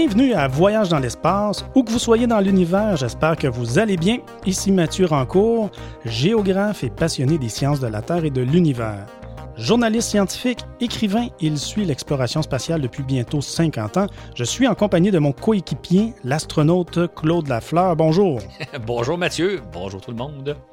Bienvenue à Voyage dans l'espace. Où que vous soyez dans l'univers, j'espère que vous allez bien. Ici Mathieu Rancourt, géographe et passionné des sciences de la Terre et de l'univers. Journaliste scientifique, écrivain, il suit l'exploration spatiale depuis bientôt 50 ans. Je suis en compagnie de mon coéquipier, l'astronaute Claude Lafleur. Bonjour. Bonjour Mathieu. Bonjour tout le monde.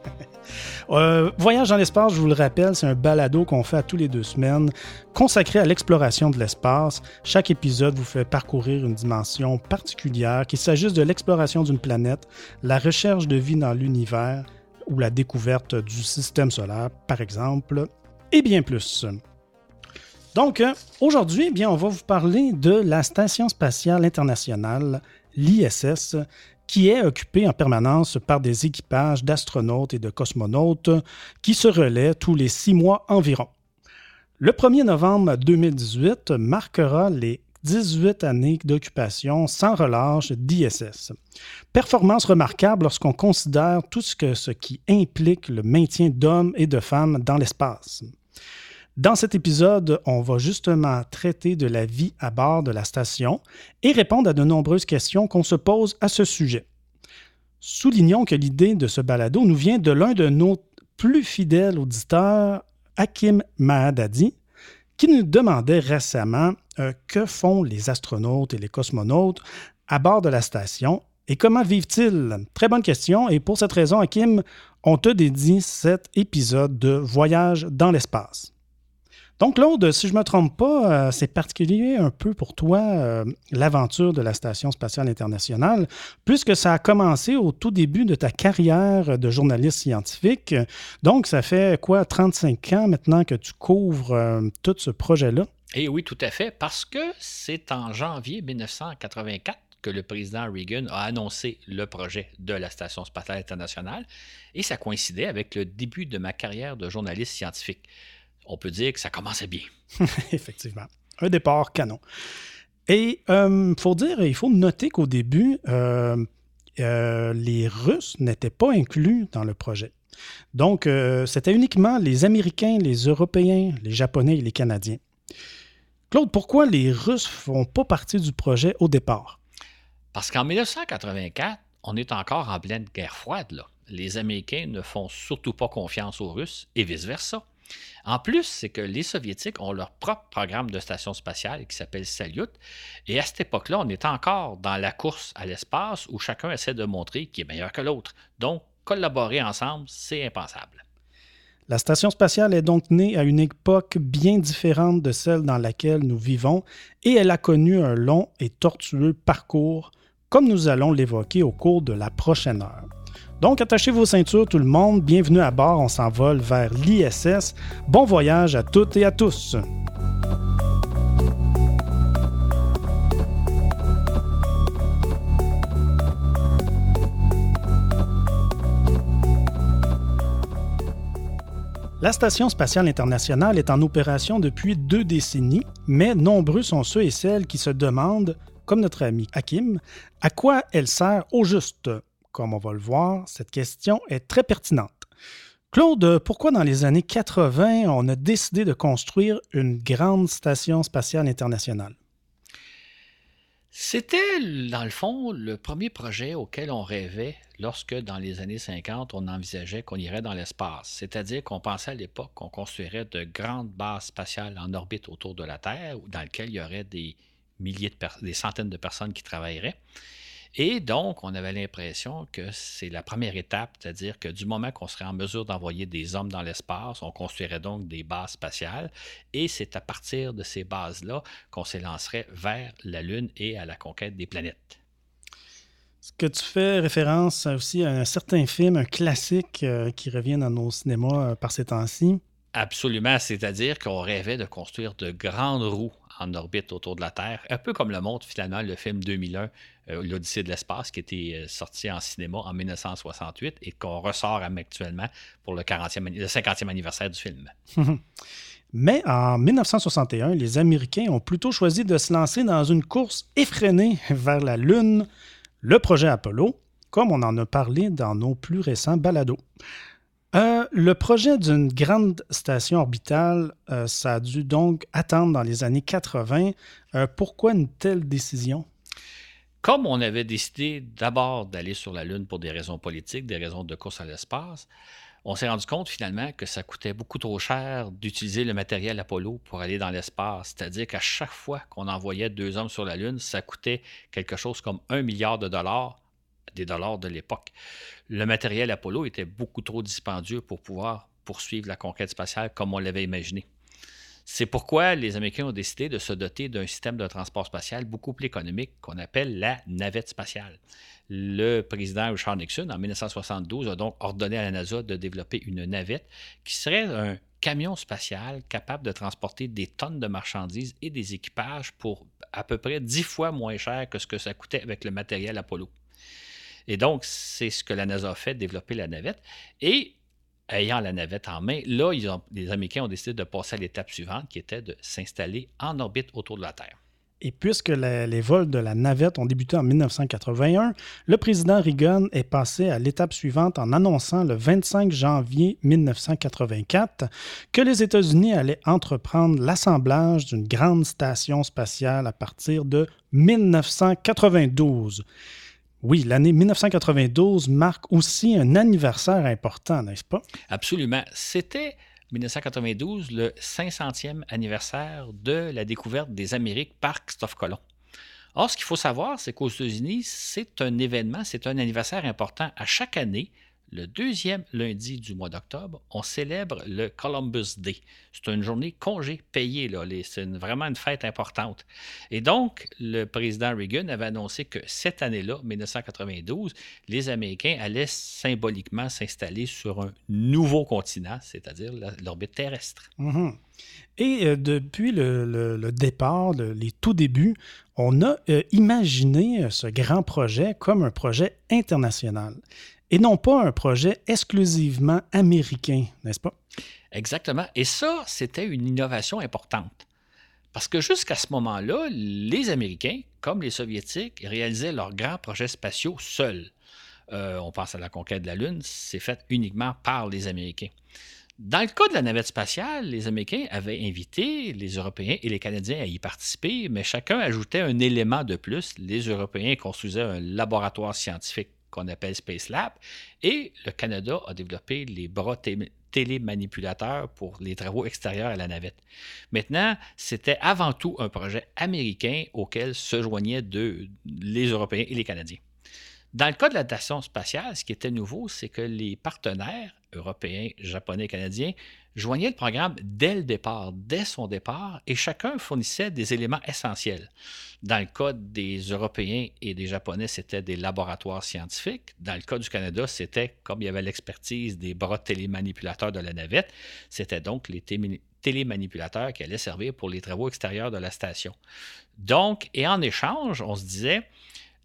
Euh, Voyage dans l'espace, je vous le rappelle, c'est un balado qu'on fait à tous les deux semaines, consacré à l'exploration de l'espace. Chaque épisode vous fait parcourir une dimension particulière, qu'il s'agisse de l'exploration d'une planète, la recherche de vie dans l'univers ou la découverte du système solaire, par exemple, et bien plus. Donc, euh, aujourd'hui, eh bien, on va vous parler de la Station spatiale internationale, l'ISS, qui est occupée en permanence par des équipages d'astronautes et de cosmonautes qui se relaient tous les six mois environ. Le 1er novembre 2018 marquera les 18 années d'occupation sans relâche d'ISS. Performance remarquable lorsqu'on considère tout ce, que, ce qui implique le maintien d'hommes et de femmes dans l'espace. Dans cet épisode, on va justement traiter de la vie à bord de la station et répondre à de nombreuses questions qu'on se pose à ce sujet. Soulignons que l'idée de ce balado nous vient de l'un de nos plus fidèles auditeurs, Hakim Mahadadi, qui nous demandait récemment euh, que font les astronautes et les cosmonautes à bord de la station et comment vivent-ils? Très bonne question. Et pour cette raison, Hakim, on te dédie cet épisode de Voyage dans l'espace. Donc, Claude, si je ne me trompe pas, euh, c'est particulier un peu pour toi euh, l'aventure de la Station spatiale internationale, puisque ça a commencé au tout début de ta carrière de journaliste scientifique. Donc, ça fait quoi, 35 ans maintenant que tu couvres euh, tout ce projet-là? Eh oui, tout à fait, parce que c'est en janvier 1984 que le président Reagan a annoncé le projet de la Station spatiale internationale, et ça coïncidait avec le début de ma carrière de journaliste scientifique on peut dire que ça commençait bien. Effectivement. Un départ canon. Et il euh, faut dire, il faut noter qu'au début, euh, euh, les Russes n'étaient pas inclus dans le projet. Donc, c'était uniquement les Américains, les Européens, les Japonais et les Canadiens. Claude, pourquoi les Russes ne font pas partie du projet au départ? Parce qu'en 1984, on est encore en pleine guerre froide. Là. Les Américains ne font surtout pas confiance aux Russes et vice-versa. En plus, c'est que les Soviétiques ont leur propre programme de station spatiale qui s'appelle Salyut. Et à cette époque-là, on est encore dans la course à l'espace où chacun essaie de montrer qu'il est meilleur que l'autre. Donc, collaborer ensemble, c'est impensable. La station spatiale est donc née à une époque bien différente de celle dans laquelle nous vivons et elle a connu un long et tortueux parcours, comme nous allons l'évoquer au cours de la prochaine heure. Donc, attachez vos ceintures, tout le monde. Bienvenue à bord. On s'envole vers l'ISS. Bon voyage à toutes et à tous. La Station spatiale internationale est en opération depuis deux décennies, mais nombreux sont ceux et celles qui se demandent, comme notre ami Hakim, à quoi elle sert au juste? Comme on va le voir, cette question est très pertinente. Claude, pourquoi dans les années 80, on a décidé de construire une grande station spatiale internationale? C'était, dans le fond, le premier projet auquel on rêvait lorsque, dans les années 50, on envisageait qu'on irait dans l'espace. C'est-à-dire qu'on pensait à l'époque qu'on construirait de grandes bases spatiales en orbite autour de la Terre, dans lesquelles il y aurait des milliers de des centaines de personnes qui travailleraient. Et donc, on avait l'impression que c'est la première étape, c'est-à-dire que du moment qu'on serait en mesure d'envoyer des hommes dans l'espace, on construirait donc des bases spatiales. Et c'est à partir de ces bases-là qu'on s'élancerait vers la Lune et à la conquête des planètes. Est-ce que tu fais référence aussi à un certain film, un classique euh, qui revient dans nos cinémas euh, par ces temps-ci. Absolument, c'est-à-dire qu'on rêvait de construire de grandes roues en orbite autour de la Terre, un peu comme le montre finalement le film 2001, euh, L'Odyssée de l'espace, qui était euh, sorti en cinéma en 1968 et qu'on ressort actuellement pour le, 40e, le 50e anniversaire du film. Mais en 1961, les Américains ont plutôt choisi de se lancer dans une course effrénée vers la Lune, le projet Apollo, comme on en a parlé dans nos plus récents balados. Euh, le projet d'une grande station orbitale, euh, ça a dû donc attendre dans les années 80. Euh, pourquoi une telle décision? Comme on avait décidé d'abord d'aller sur la Lune pour des raisons politiques, des raisons de course à l'espace, on s'est rendu compte finalement que ça coûtait beaucoup trop cher d'utiliser le matériel Apollo pour aller dans l'espace. C'est-à-dire qu'à chaque fois qu'on envoyait deux hommes sur la Lune, ça coûtait quelque chose comme un milliard de dollars, des dollars de l'époque. Le matériel Apollo était beaucoup trop dispendieux pour pouvoir poursuivre la conquête spatiale comme on l'avait imaginé. C'est pourquoi les Américains ont décidé de se doter d'un système de transport spatial beaucoup plus économique qu'on appelle la navette spatiale. Le président Richard Nixon, en 1972, a donc ordonné à la NASA de développer une navette qui serait un camion spatial capable de transporter des tonnes de marchandises et des équipages pour à peu près dix fois moins cher que ce que ça coûtait avec le matériel Apollo. Et donc, c'est ce que la NASA a fait, développer la navette. Et ayant la navette en main, là, les Américains ont décidé de passer à l'étape suivante, qui était de s'installer en orbite autour de la Terre. Et puisque les vols de la navette ont débuté en 1981, le président Reagan est passé à l'étape suivante en annonçant le 25 janvier 1984 que les États-Unis allaient entreprendre l'assemblage d'une grande station spatiale à partir de 1992. Oui, l'année 1992 marque aussi un anniversaire important, n'est-ce pas? Absolument. C'était 1992 le 500e anniversaire de la découverte des Amériques par Christophe Colomb. Or, ce qu'il faut savoir, c'est qu'aux États-Unis, c'est un événement, c'est un anniversaire important. À chaque année, le deuxième lundi du mois d'octobre, on célèbre le Columbus Day. C'est une journée congé payée, c'est vraiment une fête importante. Et donc, le président Reagan avait annoncé que cette année-là, 1992, les Américains allaient symboliquement s'installer sur un nouveau continent, c'est-à-dire l'orbite terrestre. Mm-hmm. Et euh, depuis le, départ, les tout débuts, on a euh, imaginé euh, ce grand projet comme un projet international et non pas un projet exclusivement américain, n'est-ce pas? Exactement. Et ça, c'était une innovation importante. Parce que jusqu'à ce moment-là, les Américains, comme les Soviétiques, réalisaient leurs grands projets spatiaux seuls. Euh, on pense à la conquête de la Lune, c'est fait uniquement par les Américains. Dans le cas de la navette spatiale, les Américains avaient invité les Européens et les Canadiens à y participer, mais chacun ajoutait un élément de plus. Les Européens construisaient un laboratoire scientifique qu'on appelle Space Lab. Et le Canada a développé les bras télémanipulateurs pour les travaux extérieurs à la navette. Maintenant, c'était avant tout un projet américain auquel se joignaient les Européens et les Canadiens. Dans le cas de la station spatiale, ce qui était nouveau, c'est que les partenaires européens, japonais canadiens joignaient le programme dès le départ, dès son départ, et chacun fournissait des éléments essentiels. Dans le cas des Européens et des Japonais, c'était des laboratoires scientifiques. Dans le cas du Canada, c'était, comme il y avait l'expertise des bras télémanipulateurs de la navette, c'était donc les télémanipulateurs qui allaient servir pour les travaux extérieurs de la station. Donc, et en échange, on se disait,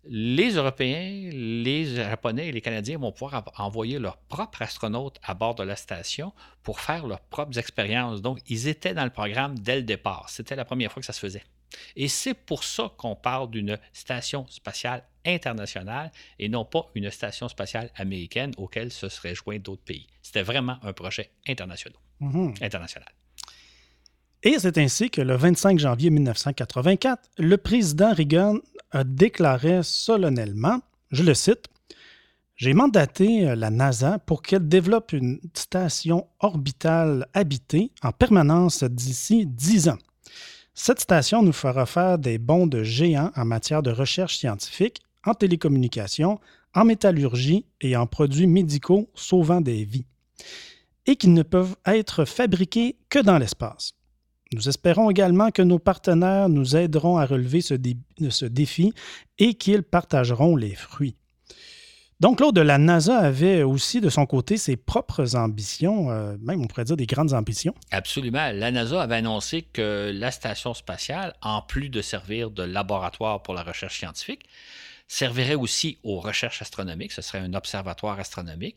les Européens, les Japonais et les Canadiens vont pouvoir envoyer leurs propres astronautes à bord de la station pour faire leurs propres expériences. Donc, ils étaient dans le programme dès le départ. C'était la première fois que ça se faisait. Et c'est pour ça qu'on parle d'une station spatiale internationale et non pas une station spatiale américaine auquel se seraient joints d'autres pays. C'était vraiment un projet international. Mhm. international. Et c'est ainsi que le 25 janvier 1984, le président Reagan a déclaré solennellement, je le cite, J'ai mandaté euh, la NASA pour qu'elle développe une station orbitale habitée en permanence d'ici 10 ans. Cette station nous fera faire des bonds de géants en matière de recherche scientifique, en télécommunications, en métallurgie et en produits médicaux sauvant des vies, et qui ne peuvent être fabriqués que dans l'espace. Nous espérons également que nos partenaires nous aideront à relever ce, défi et qu'ils partageront les fruits. Donc, l'autre la NASA avait aussi de son côté ses propres ambitions, euh, même on pourrait dire des grandes ambitions. Absolument. La NASA avait annoncé que la station spatiale, en plus de servir de laboratoire pour la recherche scientifique, servirait aussi aux recherches astronomiques. Ce serait un observatoire astronomique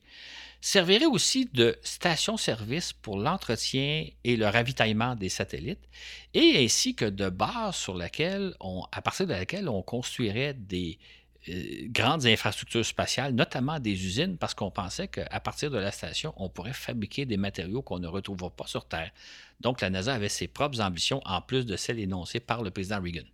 servirait aussi de station-service pour l'entretien et le ravitaillement des satellites, et ainsi que de base sur laquelle à partir de laquelle on construirait des euh, grandes infrastructures spatiales, notamment des usines, parce qu'on pensait qu'à partir de la station, on pourrait fabriquer des matériaux qu'on ne retrouvera pas sur Terre. Donc la NASA avait ses propres ambitions en plus de celles énoncées par le président Reagan.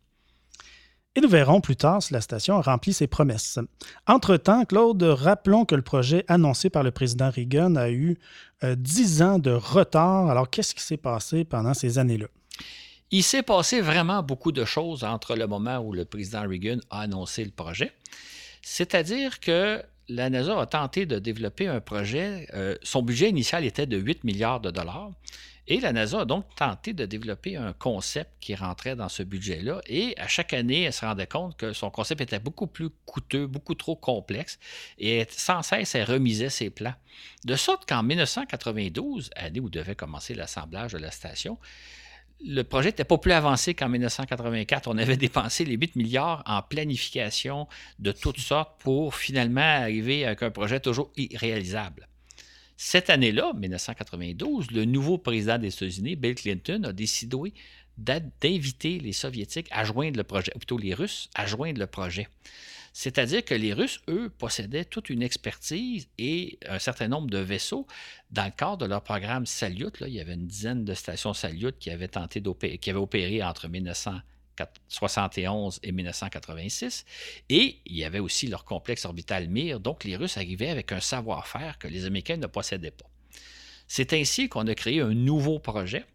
Et nous verrons plus tard si la station a ses promesses. Entre-temps, Claude, rappelons que le projet annoncé par le président Reagan a eu euh, dix ans de retard. Alors, qu'est-ce qui s'est passé pendant ces années-là? Il s'est passé vraiment beaucoup de choses entre le moment où le président Reagan a annoncé le projet. C'est-à-dire que la NASA a tenté de développer un projet. Euh, son budget initial était de 8 milliards de dollars. Et la NASA a donc tenté de développer un concept qui rentrait dans ce budget-là. Et à chaque année, elle se rendait compte que son concept était beaucoup plus coûteux, beaucoup trop complexe. Et sans cesse, elle remisait ses plans. De sorte qu'en 1992, année où devait commencer l'assemblage de la station, le projet n'était pas plus avancé qu'en 1984. On avait dépensé les 8 milliards en planification de toutes sortes pour finalement arriver avec un projet toujours irréalisable. Cette année-là, 1992, le nouveau président des États-Unis, Bill Clinton, a décidé d'inviter les Soviétiques à joindre le projet, plutôt les Russes à joindre le projet. C'est-à-dire que les Russes, eux, possédaient toute une expertise et un certain nombre de vaisseaux. Dans le cadre de leur programme Salyut, il y avait une dizaine de stations Salyut qui avaient tenté d'opérer, qui avaient opéré entre 1900 1971 et 1986. Et il y avait aussi leur complexe orbital Mir, donc les Russes arrivaient avec un savoir-faire que les Américains ne possédaient pas. C'est ainsi qu'on a créé un nouveau projet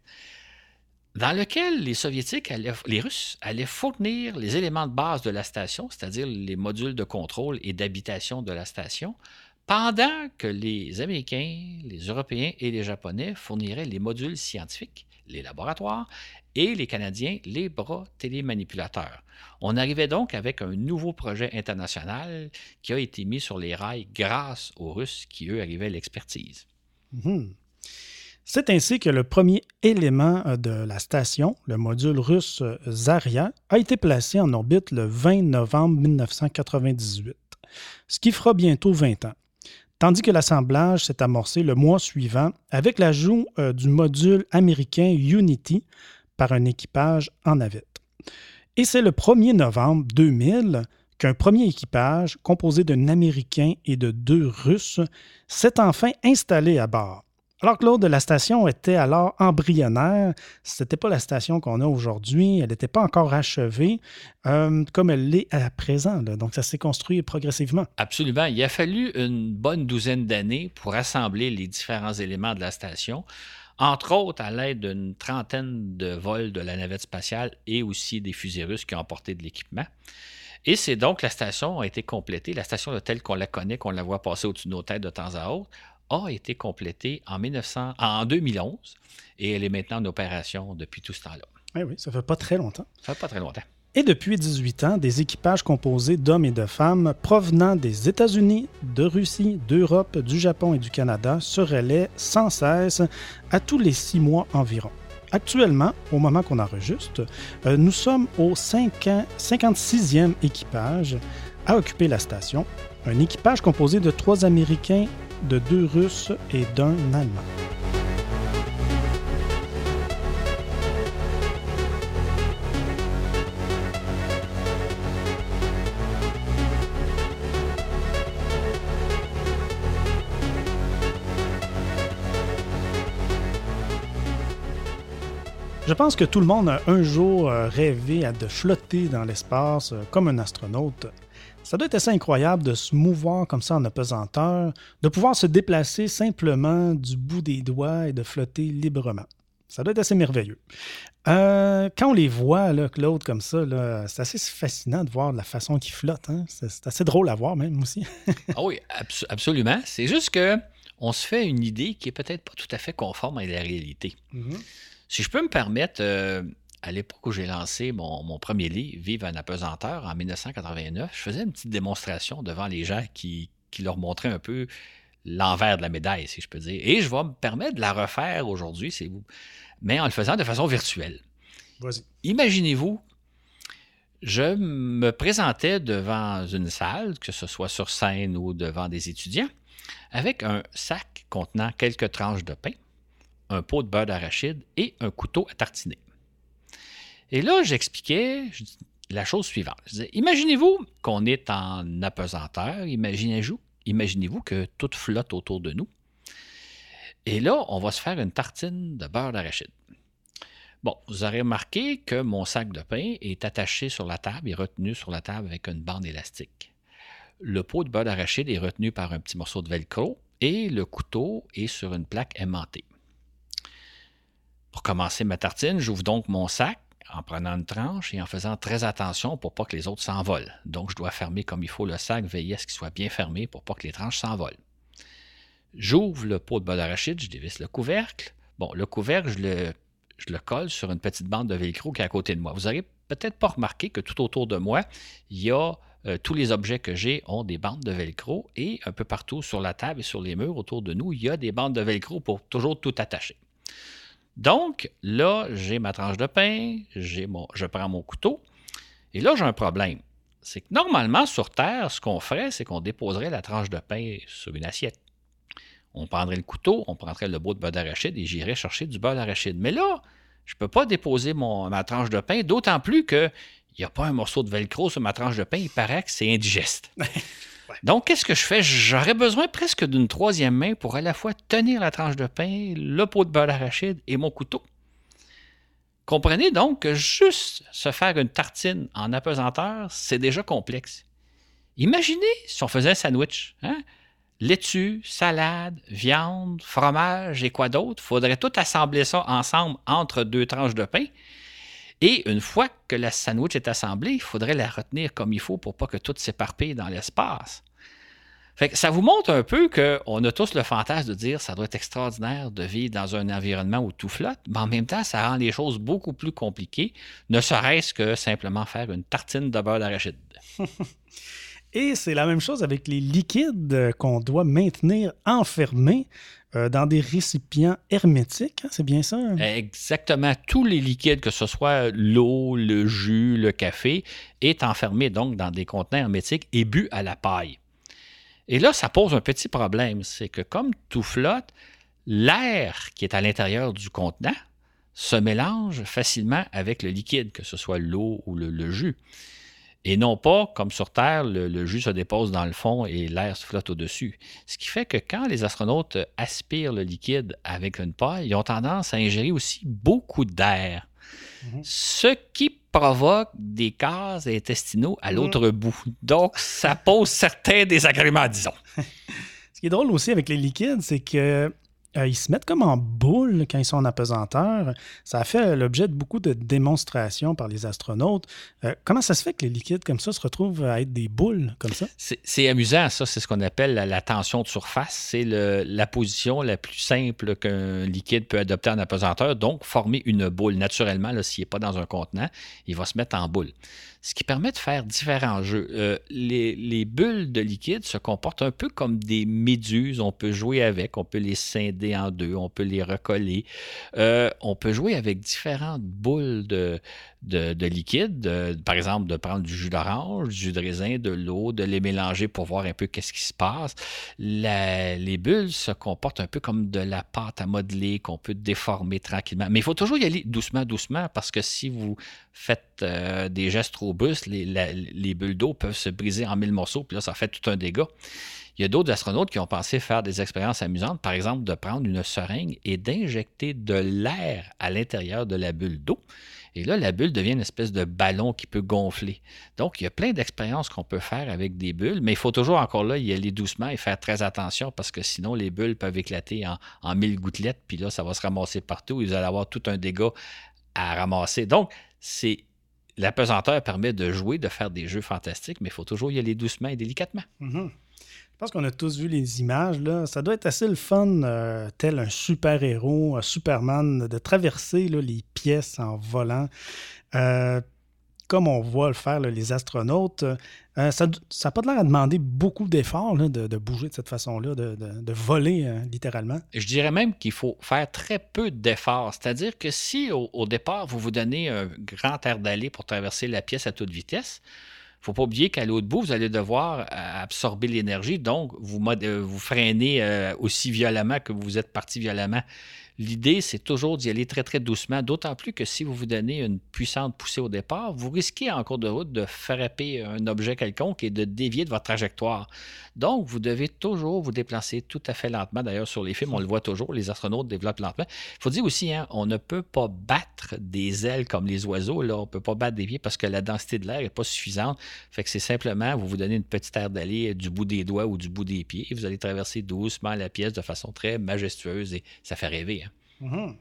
dans lequel les Soviétiques, les Russes, allaient fournir les éléments de base de la station, c'est-à-dire les modules de contrôle et d'habitation de la station, pendant que les Américains, les Européens et les Japonais fourniraient les modules scientifiques, les laboratoires et les Canadiens les bras télémanipulateurs. On arrivait donc avec un nouveau projet international qui a été mis sur les rails grâce aux Russes qui, eux, arrivaient à l'expertise. Mhm. C'est ainsi que le premier élément euh, de la station, le module russe euh, Zarya, a été placé en orbite le 20 novembre 1998, ce qui fera bientôt 20 ans tandis que l'assemblage s'est amorcé le mois suivant avec l'ajout euh, du module américain Unity, par un équipage en navette. Et c'est le 1er novembre 2000 qu'un premier équipage, composé d'un Américain et de deux Russes, s'est enfin installé à bord. Alors que de la station était alors embryonnaire, ce n'était pas la station qu'on a aujourd'hui, elle n'était pas encore achevée euh, comme elle l'est à présent. Donc ça s'est construit progressivement. Absolument. Il a fallu une bonne douzaine d'années pour assembler les différents éléments de la station entre autres à l'aide d'une trentaine de vols de la navette spatiale et aussi des fusées russes qui ont emporté de l'équipement. Et c'est donc la station a été complétée, la station telle qu'on la connaît, qu'on la voit passer au-dessus de nos têtes de temps à autre, a été complétée en, 1900, en 2011 et elle est maintenant en opération depuis tout ce temps-là. Oui, oui, ça fait pas très longtemps. Ça fait pas très longtemps. Et depuis 18 ans, des équipages composés d'hommes et de femmes provenant des États-Unis, de Russie, d'Europe, du Japon et du Canada se relaient sans cesse à tous les six mois environ. Actuellement, au moment qu'on enregistre, euh, nous sommes au 56e équipage à occuper la station, un équipage composé de trois Américains, de deux Russes et d'un Allemand. Je pense que tout le monde a un jour euh, rêvé de flotter dans l'espace euh, comme un astronaute. Ça doit être assez incroyable de se mouvoir comme ça en apesanteur, de pouvoir se déplacer simplement du bout des doigts et de flotter librement. Ça doit être assez merveilleux. Euh, quand on les voit, là, Claude, comme ça, c'est assez fascinant de voir la façon qu'ils flottent. Hein. C'est, assez drôle à voir même aussi. ah oui, absolument. C'est juste que on se fait une idée qui est peut-être pas tout à fait conforme à la réalité. Mm-hmm. Si je peux me permettre, euh, à l'époque où j'ai lancé mon, premier livre, Vive un apesanteur, en 1989, je faisais une petite démonstration devant les gens qui, leur montraient un peu l'envers de la médaille, si je peux dire. Et je vais me permettre de la refaire aujourd'hui, c'est vous, mais en le faisant de façon virtuelle. Imaginez-vous, je me présentais devant une salle, que ce soit sur scène ou devant des étudiants, avec un sac contenant quelques tranches de pain, un pot de beurre d'arachide et un couteau à tartiner. Et là, j'expliquais la chose suivante. imaginez-vous qu'on est en apesanteur, imaginez-vous imaginez que tout flotte autour de nous. Et là, on va se faire une tartine de beurre d'arachide. Bon, vous aurez remarqué que mon sac de pain est attaché sur la table et retenu sur la table avec une bande élastique. Le pot de beurre d'arachide est retenu par un petit morceau de velcro et le couteau est sur une plaque aimantée. Pour commencer ma tartine, j'ouvre donc mon sac en prenant une tranche et en faisant très attention pour pas que les autres s'envolent. Donc, je dois fermer comme il faut le sac, veiller à ce qu'il soit bien fermé pour pas que les tranches s'envolent. J'ouvre le pot de beurre d'arachide, je dévisse le couvercle. Bon, le couvercle, je le, je le colle sur une petite bande de velcro qui est à côté de moi. Vous n'aurez peut-être pas remarqué que tout autour de moi, il y a euh, tous les objets que j'ai ont des bandes de velcro et un peu partout sur la table et sur les murs autour de nous, il y a des bandes de velcro pour toujours tout attacher. Donc, là, j'ai ma tranche de pain, mon, je prends mon couteau, et là, j'ai un problème. C'est que normalement, sur Terre, ce qu'on ferait, c'est qu'on déposerait la tranche de pain sur une assiette. On prendrait le couteau, on prendrait le bout de beurre d'arachide et j'irais chercher du beurre d'arachide. Mais là, je ne peux pas déposer mon, ma tranche de pain, d'autant plus qu'il n'y a pas un morceau de velcro sur ma tranche de pain. Il paraît que c'est indigeste. Donc, qu'est-ce que je fais? J'aurais besoin presque d'une troisième main pour à la fois tenir la tranche de pain, le pot de beurre d'arachide et mon couteau. Comprenez donc que juste se faire une tartine en apesanteur, c'est déjà complexe. Imaginez si on faisait un sandwich. Hein? Laitue, salade, viande, fromage et quoi d'autre? Faudrait tout assembler ça ensemble entre deux tranches de pain. Et une fois que la sandwich est assemblée, il faudrait la retenir comme il faut pour pas que tout s'éparpille dans l'espace. ça vous montre un peu qu'on a tous le fantasme de dire ça doit être extraordinaire de vivre dans un environnement où tout flotte, mais en même temps, ça rend les choses beaucoup plus compliquées, ne serait-ce que simplement faire une tartine de beurre d'arachide. Et c'est la même chose avec les liquides qu'on doit maintenir enfermés euh, dans des récipients hermétiques, hein, c'est bien ça? Exactement. Tous les liquides, que ce soit l'eau, le jus, le café, est enfermé donc dans des contenants hermétiques et bu à la paille. Et là, ça pose un petit problème, c'est que comme tout flotte, l'air qui est à l'intérieur du contenant se mélange facilement avec le liquide, que ce soit l'eau ou le jus. Et non pas, comme sur Terre, le, jus se dépose dans le fond et l'air se flotte au-dessus. Ce qui fait que quand les astronautes aspirent le liquide avec une paille, ils ont tendance à ingérer aussi beaucoup d'air. Mhm. Ce qui provoque des gaz intestinaux à mhm. l'autre bout. Donc, ça pose certains désagréments, disons. Ce qui est drôle aussi avec les liquides, c'est que euh, ils se mettent comme en boule quand ils sont en apesanteur. Ça a fait l'objet de beaucoup de démonstrations par les astronautes. Euh, comment ça se fait que les liquides comme ça se retrouvent à être des boules comme ça? C'est amusant, ça. C'est ce qu'on appelle la, tension de surface. C'est la position la plus simple qu'un liquide peut adopter en apesanteur. Donc, former une boule. Naturellement, s'il n'est pas dans un contenant, il va se mettre en boule ce qui permet de faire différents jeux. Euh, les, bulles de liquide se comportent un peu comme des méduses. On peut jouer avec, on peut les scinder en deux, on peut les recoller. Euh, on peut jouer avec différentes boules de, de, liquide, par exemple de prendre du jus d'orange, du jus de raisin, de l'eau, de les mélanger pour voir un peu qu'est-ce qui se passe. les bulles se comportent un peu comme de la pâte à modeler qu'on peut déformer tranquillement. Mais il faut toujours y aller doucement, doucement, parce que si vous faites euh, des gestes robustes, les, les bulles d'eau peuvent se briser en mille morceaux, puis là, ça fait tout un dégât. Il y a d'autres astronautes qui ont pensé faire des expériences amusantes, par exemple de prendre une seringue et d'injecter de l'air à l'intérieur de la bulle d'eau. Et là, la bulle devient une espèce de ballon qui peut gonfler. Donc, il y a plein d'expériences qu'on peut faire avec des bulles, mais il faut toujours encore là y aller doucement et faire très attention parce que sinon, les bulles peuvent éclater en, mille gouttelettes, puis là, ça va se ramasser partout. Vous allez avoir tout un dégât à ramasser. Donc, c'est la pesanteur permet de jouer, de faire des jeux fantastiques, mais il faut toujours y aller doucement et délicatement. Mm-hmm. Je pense qu'on a tous vu les images. Là. Ça doit être assez le fun, euh, tel un super-héros, un Superman, de traverser les pièces en volant. Euh, comme on voit le faire les astronautes, euh, ça n'a pas l'air à demander beaucoup d'efforts de, bouger de cette façon-là, de, voler littéralement. Je dirais même qu'il faut faire très peu d'efforts. C'est-à-dire que si au, départ, vous vous donnez un grand air d'aller pour traverser la pièce à toute vitesse, faut pas oublier qu'à l'autre bout, vous allez devoir euh, absorber l'énergie, donc vous, euh, vous freinez euh, aussi violemment que vous êtes parti violemment. L'idée, c'est toujours d'y aller très, très doucement, d'autant plus que si vous vous donnez une puissante poussée au départ, vous risquez en cours de route de frapper un objet quelconque et de dévier de votre trajectoire. Donc, vous devez toujours vous déplacer tout à fait lentement. D'ailleurs, sur les films, on le voit toujours, les astronautes développent lentement. Il faut dire aussi, hein, on ne peut pas battre des ailes comme les oiseaux. On ne peut pas battre des pieds parce que la densité de l'air n'est pas suffisante. Fait que c'est simplement, vous vous donnez une petite aire d'aller du bout des doigts ou du bout des pieds et vous allez traverser doucement la pièce de façon très majestueuse et ça fait rêver. Hein. Mhm.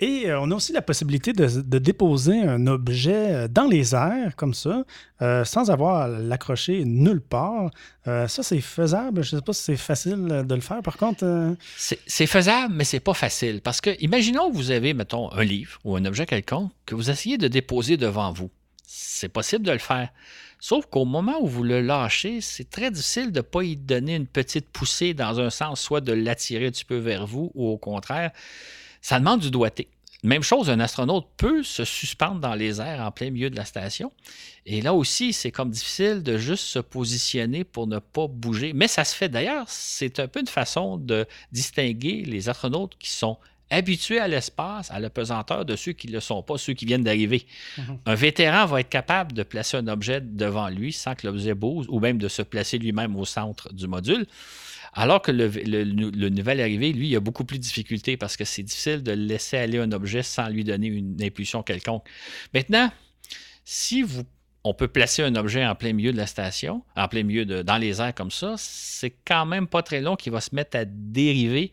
Et euh, on a aussi la possibilité de, déposer un objet euh, dans les airs, comme ça, euh, sans avoir à l'accrocher nulle part. ça, c'est faisable. Je ne sais pas si c'est facile de le faire. Par contre. C'est faisable, mais c'est pas facile. Parce que, imaginons que vous avez, mettons, un livre ou un objet quelconque que vous essayez de déposer devant vous. C'est possible de le faire. Sauf qu'au moment où vous le lâchez, c'est très difficile de ne pas y donner une petite poussée dans un sens, soit de l'attirer un petit peu vers vous ou au contraire. Ça demande du doigté. Même chose, un astronaute peut se suspendre dans les airs en plein milieu de la station. Et là aussi, c'est comme difficile de juste se positionner pour ne pas bouger. Mais ça se fait d'ailleurs. C'est un peu une façon de distinguer les astronautes qui sont habitués à l'espace, à la pesanteur de ceux qui ne le sont pas, ceux qui viennent d'arriver. Mhm. Un vétéran va être capable de placer un objet devant lui sans que l'objet bouge ou même de se placer lui-même au centre du module. Alors que le, nouvel arrivé, lui, il a beaucoup plus de difficultés parce que c'est difficile de laisser aller un objet sans lui donner une impulsion quelconque. Maintenant, si vous on peut placer un objet en plein milieu de la station, en plein milieu de, dans les airs comme ça, c'est quand même pas très long qu'il va se mettre à dériver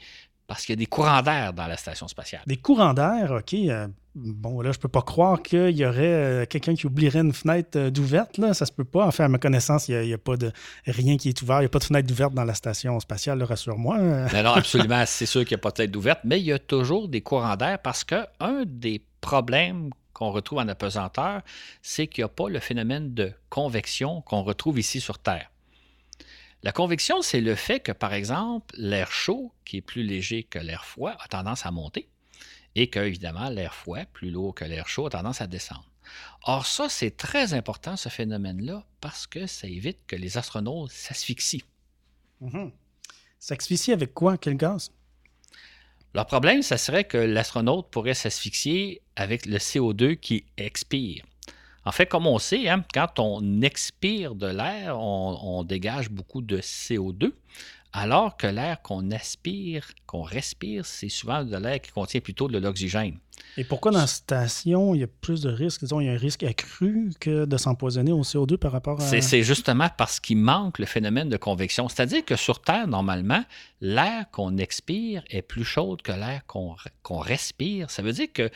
parce qu'il y a des courants d'air dans la station spatiale. Des courants d'air, OK. Euh, bon, là, je peux pas croire qu'il y aurait euh, quelqu'un qui oublierait une fenêtre euh, d'ouverte. Là. Ça se peut pas. Enfin, à ma connaissance, il n'y a, pas de rien qui est ouvert. Il n'y a pas de fenêtre d'ouverte dans la station spatiale, rassure-moi. Non, absolument. C'est sûr qu'il n'y a pas de fenêtre d'ouverte, mais il y a toujours des courants d'air parce qu'un des problèmes qu'on retrouve en apesanteur, c'est qu'il n'y a pas le phénomène de convection qu'on retrouve ici sur Terre. La convection, c'est le fait que, par exemple, l'air chaud, qui est plus léger que l'air froid, a tendance à monter et que, évidemment, l'air froid, plus lourd que l'air chaud, a tendance à descendre. Or, ça, c'est très important, ce phénomène-là, parce que ça évite que les astronautes s'asphyxient. Mm-hmm. S'asphyxie avec quoi? Quel gaz? Leur problème, ça serait que l'astronaute pourrait s'asphyxier avec le CO2 qui expire. En fait, comme on sait, hein, quand on expire de l'air, on, dégage beaucoup de CO2, alors que l'air qu'on aspire, qu'on respire, c'est souvent de l'air qui contient plutôt de l'oxygène. Et pourquoi dans la station, il y a plus de risques, disons, il y a un risque accru que de s'empoisonner au CO2 par rapport à... C'est justement parce qu'il manque le phénomène de convection. C'est-à-dire que sur Terre, normalement, l'air qu'on expire est plus chaud que l'air qu'on respire. Ça veut dire que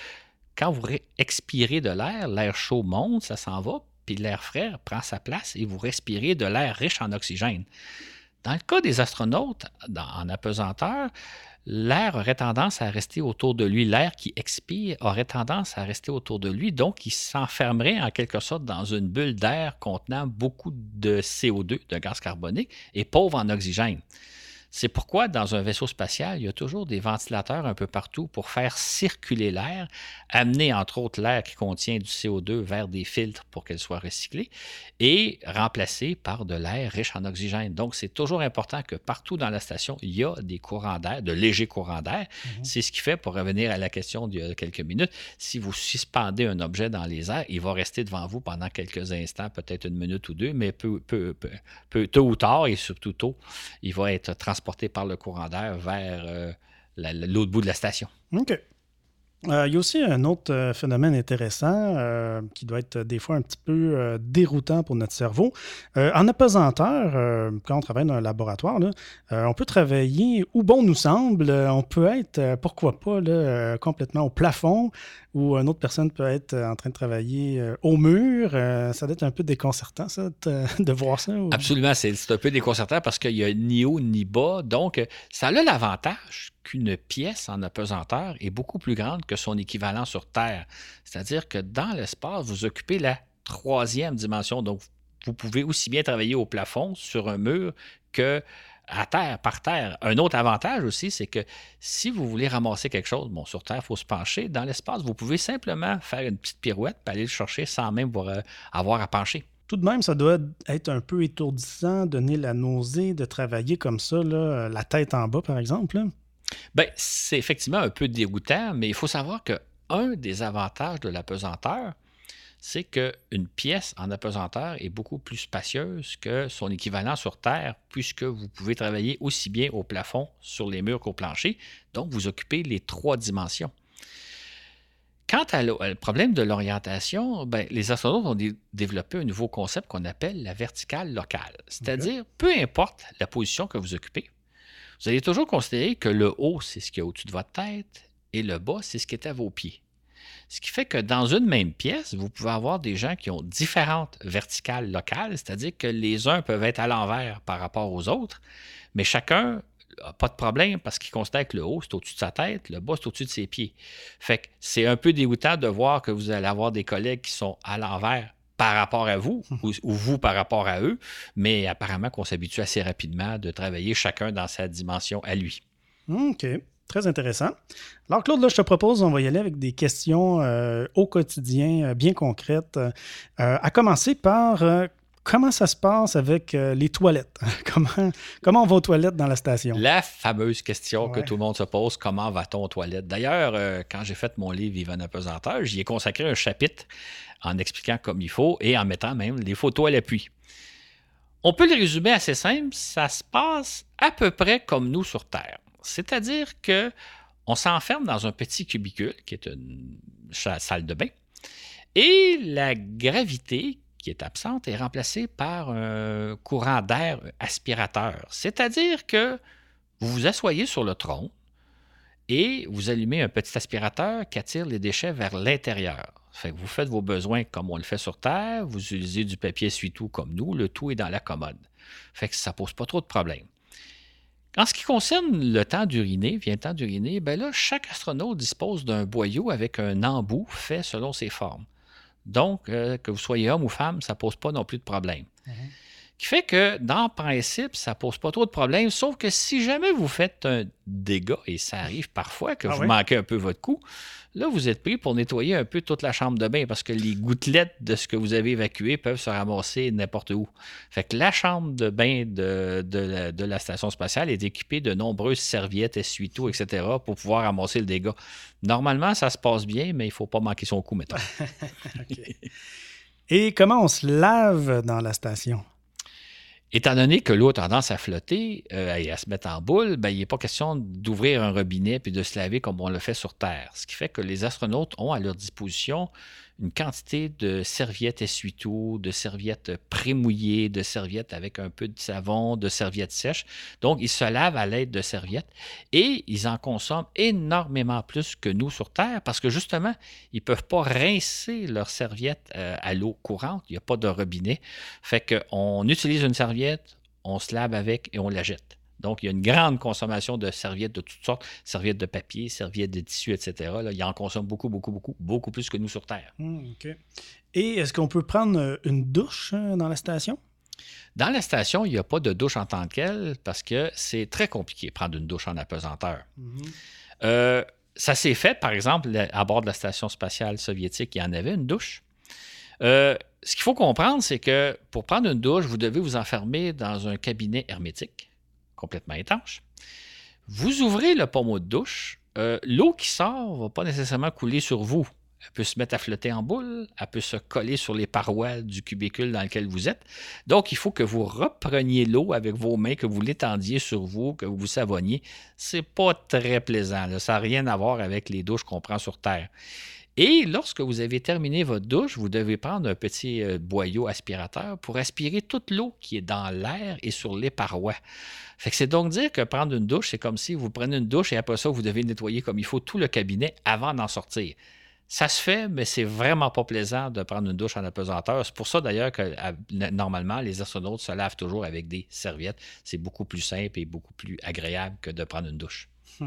quand vous expirez de l'air, l'air chaud monte, ça s'en va, puis l'air frais prend sa place et vous respirez de l'air riche en oxygène. Dans le cas des astronautes, en apesanteur, l'air aurait tendance à rester autour de lui. L'air qui expire aurait tendance à rester autour de lui, donc il s'enfermerait en quelque sorte dans une bulle d'air contenant beaucoup de CO2, de gaz carbonique, et pauvre en oxygène. C'est pourquoi dans un vaisseau spatial, il y a toujours des ventilateurs un peu partout pour faire circuler l'air, amener entre autres l'air qui contient du CO2 vers des filtres pour qu'elle soit recyclée et remplacé par de l'air riche en oxygène. Donc c'est toujours important que partout dans la station, il y a des courants d'air, de légers courants d'air. Mhm. C'est ce qui fait, pour revenir à la question d'il y a quelques minutes, si vous suspendez un objet dans les airs, il va rester devant vous pendant quelques instants, peut-être une minute ou deux, mais peu, peu, peu, tôt ou tard, et surtout tôt, il va être transporté porté par le courant d'air vers euh, l'autre bout de la station. OK. Euh, il y a aussi un autre euh, phénomène intéressant qui doit être des fois un petit peu déroutant pour notre cerveau. en apesanteur, quand on travaille dans un laboratoire, on peut travailler où bon nous semble. on peut être, pourquoi pas, complètement au plafond, ou une autre personne peut être euh, en train de travailler euh, au mur. Euh, ça doit être un peu déconcertant, ça, de, voir ça. Absolument, c'est un peu déconcertant parce qu'il n'y a ni haut ni bas. Donc, ça a l'avantage qu'une pièce en apesanteur est beaucoup plus grande que son équivalent sur Terre. C'est-à-dire que dans l'espace, vous occupez la troisième dimension. Donc, vous pouvez aussi bien travailler au plafond, sur un mur, que à terre, par terre. Un autre avantage aussi, c'est que si vous voulez ramasser quelque chose, bon, sur Terre, il faut se pencher. Dans l'espace, vous pouvez simplement faire une petite pirouette et aller le chercher sans même euh, avoir à pencher. Tout de même, ça doit être un peu étourdissant, donner la nausée de travailler comme ça, là, la tête en bas, par exemple. Bien, c'est effectivement un peu dégoûtant, mais il faut savoir que un des avantages de l'apesanteur, c'est qu'une pièce en apesanteur est beaucoup plus spacieuse que son équivalent sur Terre, puisque vous pouvez travailler aussi bien au plafond, sur les murs qu'au plancher. Donc, vous occupez les trois dimensions. Quant à le problème de l'orientation, ben, les astronautes ont développé un nouveau concept qu'on appelle la verticale locale. C'est-à-dire, peu importe la position que vous occupez, vous allez toujours considérer que le haut, c'est ce qui est au-dessus de votre tête et le bas, c'est ce qui est à vos pieds. Ce qui fait que dans une même pièce, vous pouvez avoir des gens qui ont différentes verticales locales, c'est-à-dire que les uns peuvent être à l'envers par rapport aux autres, mais chacun n'a pas de problème parce qu'il constate que le haut, c'est au-dessus de sa tête, le bas, c'est au-dessus de ses pieds. Fait que c'est un peu dégoûtant de voir que vous allez avoir des collègues qui sont à l'envers par rapport à vous ou, vous par rapport à eux, mais apparemment qu'on s'habitue assez rapidement de travailler chacun dans sa dimension à lui. OK. Très intéressant. Alors, Claude, là, je te propose, on va y aller avec des questions euh, au quotidien, euh, bien concrètes. Euh, à commencer par comment ça se passe avec les toilettes? comment, comment on va aux toilettes dans la station? La fameuse question que tout le monde se pose, comment va-t-on aux toilettes? D'ailleurs, quand j'ai fait mon livre Vivant apesanteur, j'y ai consacré un chapitre en expliquant comme il faut et en mettant même les photos à l'appui. On peut le résumer assez simple, ça se passe à peu près comme nous sur Terre. C'est-à-dire que on s'enferme dans un petit cubicule qui est une salle de bain. Et la gravité qui est absente est remplacée par un courant d'air aspirateur. C'est-à-dire que vous vous asseyez sur le tronc et vous allumez un petit aspirateur qui attire les déchets vers l'intérieur. Vous faites vos besoins comme on le fait sur Terre, vous utilisez du papier essuie-tout comme nous, le tout est dans la commode. Fait que ça pose pas trop de problèmes. En ce qui concerne le temps d'uriner, vient le temps d'uriner, ben là, chaque astronaute dispose d'un boyau avec un embout fait selon ses formes. Donc, euh, que vous soyez homme ou femme, ça ne pose pas non plus de problème. Ce mhm. Qui fait que, dans le principe, ça ne pose pas trop de problèmes, sauf que si jamais vous faites un dégât, et ça arrive parfois que ah vous manquez un peu votre coup, là, vous êtes pris pour nettoyer un peu toute la chambre de bain parce que les gouttelettes de ce que vous avez évacué peuvent se ramasser n'importe où. Fait que la chambre de bain de, la, station spatiale est équipée de nombreuses serviettes, essuie-tout, etc. pour pouvoir ramasser le dégât. Normalement, ça se passe bien, mais il ne faut pas manquer son coup, mettons. Et comment on se lave dans la station? Étant donné que l'eau a tendance à flotter euh, et à se mettre en boule, ben, il n'est pas question d'ouvrir un robinet puis de se laver comme on le fait sur Terre. Ce qui fait que les astronautes ont à leur disposition une quantité de serviettes essuie-tout, de serviettes prémouillées, de serviettes avec un peu de savon, de serviettes sèches. Donc, ils se lavent à l'aide de serviettes et ils en consomment énormément plus que nous sur Terre parce que justement, ils ne peuvent pas rincer leurs serviettes euh, à l'eau courante. Il n'y a pas de robinet. Fait qu'on utilise une serviette, on se lave avec et on la jette. Donc, il y a une grande consommation de serviettes de toutes sortes, serviettes de papier, serviettes de tissu, etc. Là, il en consomme beaucoup, beaucoup, beaucoup, beaucoup plus que nous sur Terre. OK. Et est-ce qu'on peut prendre euh, une douche euh, dans la station? Dans la station, il n'y a pas de douche en tant qu'elle parce que c'est très compliqué de prendre une douche en apesanteur. Mhm. Euh, ça s'est fait, par exemple, à bord de la station spatiale soviétique, il y en avait une douche. ce qu'il faut comprendre, c'est que pour prendre une douche, vous devez vous enfermer dans un cabinet hermétique complètement étanche. Vous ouvrez le pommeau de douche, euh, l'eau qui sort ne va pas nécessairement couler sur vous. Elle peut se mettre à flotter en boule, elle peut se coller sur les parois du cubicule dans lequel vous êtes. Donc, il faut que vous repreniez l'eau avec vos mains, que vous l'étendiez sur vous, que vous vous savonniez. C'est pas très plaisant. Ça n'a rien à voir avec les douches qu'on prend sur Terre. Et lorsque vous avez terminé votre douche, vous devez prendre un petit euh, boyau aspirateur pour aspirer toute l'eau qui est dans l'air et sur les parois. Fait que c'est donc dire que prendre une douche, c'est comme si vous prenez une douche et après ça, vous devez nettoyer comme il faut tout le cabinet avant d'en sortir. Ça se fait, mais c'est vraiment pas plaisant de prendre une douche en apesanteur. C'est pour ça d'ailleurs que normalement, les astronautes se lavent toujours avec des serviettes. C'est beaucoup plus simple et beaucoup plus agréable que de prendre une douche.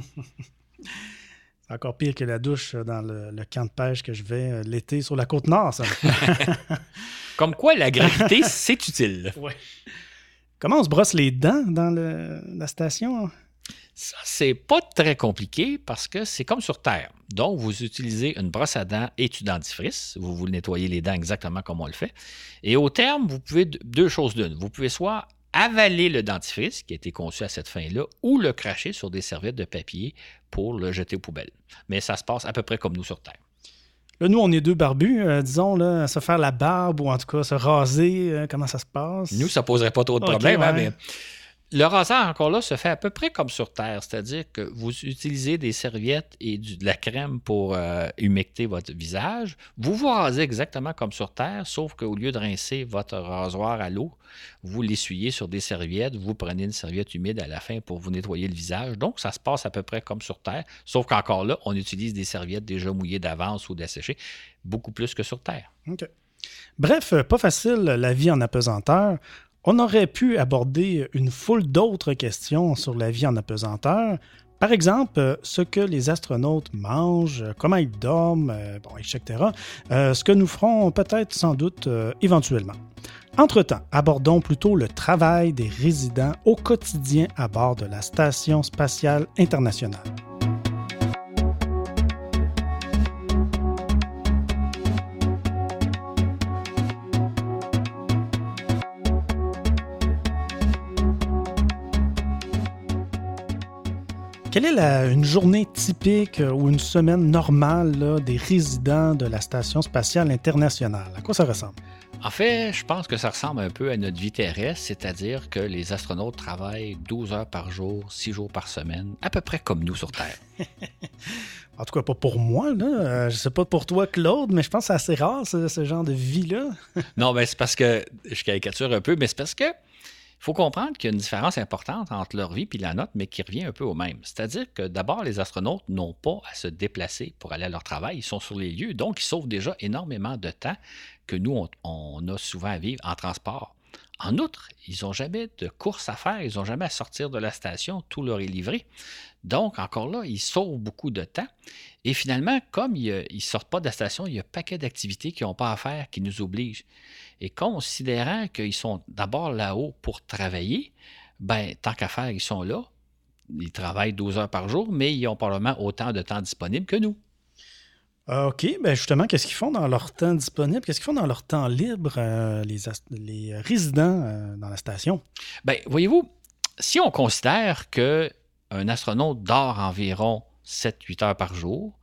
Encore pire que la douche dans le, camp de pêche que je vais euh, l'été sur la côte nord, ça. Comme quoi, la gravité, c'est utile. Ouais. Comment on se brosse les dents dans la station? Ça, c'est pas très compliqué parce que c'est comme sur Terre. Donc, vous utilisez une brosse à dents et du dentifrice. Vous vous nettoyez les dents exactement comme on le fait. Et au terme, vous pouvez deux choses d'une. Vous pouvez soit avaler le dentifrice qui a été conçu à cette fin-là ou le cracher sur des serviettes de papier pour le jeter aux poubelles. Mais ça se passe à peu près comme nous sur Terre. Là, nous, on est deux barbus, euh, disons, là, se faire la barbe ou en tout cas se raser, euh, comment ça se passe? Nous, ça poserait pas trop de problèmes, hein, mais le rasage, encore là, se fait à peu près comme sur Terre, c'est-à-dire que vous utilisez des serviettes et de la crème pour euh, humecter votre visage. Vous vous rasez exactement comme sur Terre, sauf qu'au lieu de rincer votre rasoir à l'eau, vous l'essuyez sur des serviettes, vous prenez une serviette humide à la fin pour vous nettoyer le visage. Donc, ça se passe à peu près comme sur Terre, sauf qu'encore là, on utilise des serviettes déjà mouillées d'avance ou desséchées, beaucoup plus que sur Terre. OK. Bref, euh, pas facile la vie en apesanteur. On aurait pu aborder une foule d'autres questions sur la vie en apesanteur. Par exemple, euh, ce que les astronautes mangent, euh, comment ils dorment, euh, bon, etc. Ce que nous ferons peut-être sans doute éventuellement. Entre-temps, abordons plutôt le travail des résidents au quotidien à bord de la Station spatiale internationale. Quelle est la- une journée typique euh, ou une semaine normale là, des résidents de la Station spatiale internationale? À quoi ça ressemble? En fait, je pense que ça ressemble un peu à notre vie terrestre, c'est-à-dire que les astronautes travaillent 12 heures par jour, 6 jours par semaine, à peu près comme nous sur Terre. En tout cas, pas pour moi. Là. Euh, je sais pas pour toi, Claude, mais je pense que c'est assez rare, ce, ce genre de vie-là. non, ben c'est parce que je caricature un peu, mais c'est parce que il faut comprendre qu'il y a une différence importante entre leur vie et la nôtre, mais qui revient un peu au même. C'est-à-dire que d'abord, les astronautes n'ont pas à se déplacer pour aller à leur travail. Ils sont sur les lieux, donc ils sauvent déjà énormément de temps que nous, on, a souvent à vivre en transport. En outre, ils n'ont jamais de course à faire, ils n'ont jamais à sortir de la station, tout leur est livré. Donc, encore là, ils sauvent beaucoup de temps. Et finalement, comme ils ne sortent pas de la station, il y a un paquet d'activités qu'ils n'ont pas à faire, qui nous obligent. Et considérant qu'ils sont d'abord là-haut pour travailler, ben, tant qu'à faire, ils sont là. Ils travaillent 12 heures par jour, mais ils ont probablement autant de temps disponible que nous. Euh, OK, ben justement, qu'est-ce qu'ils font dans leur temps disponible? Qu'est-ce qu'ils font dans leur temps libre, euh, les, résidents euh, dans la station? Ben, voyez-vous, si on considère que un astronaute dort environ 7-8 heures par jour,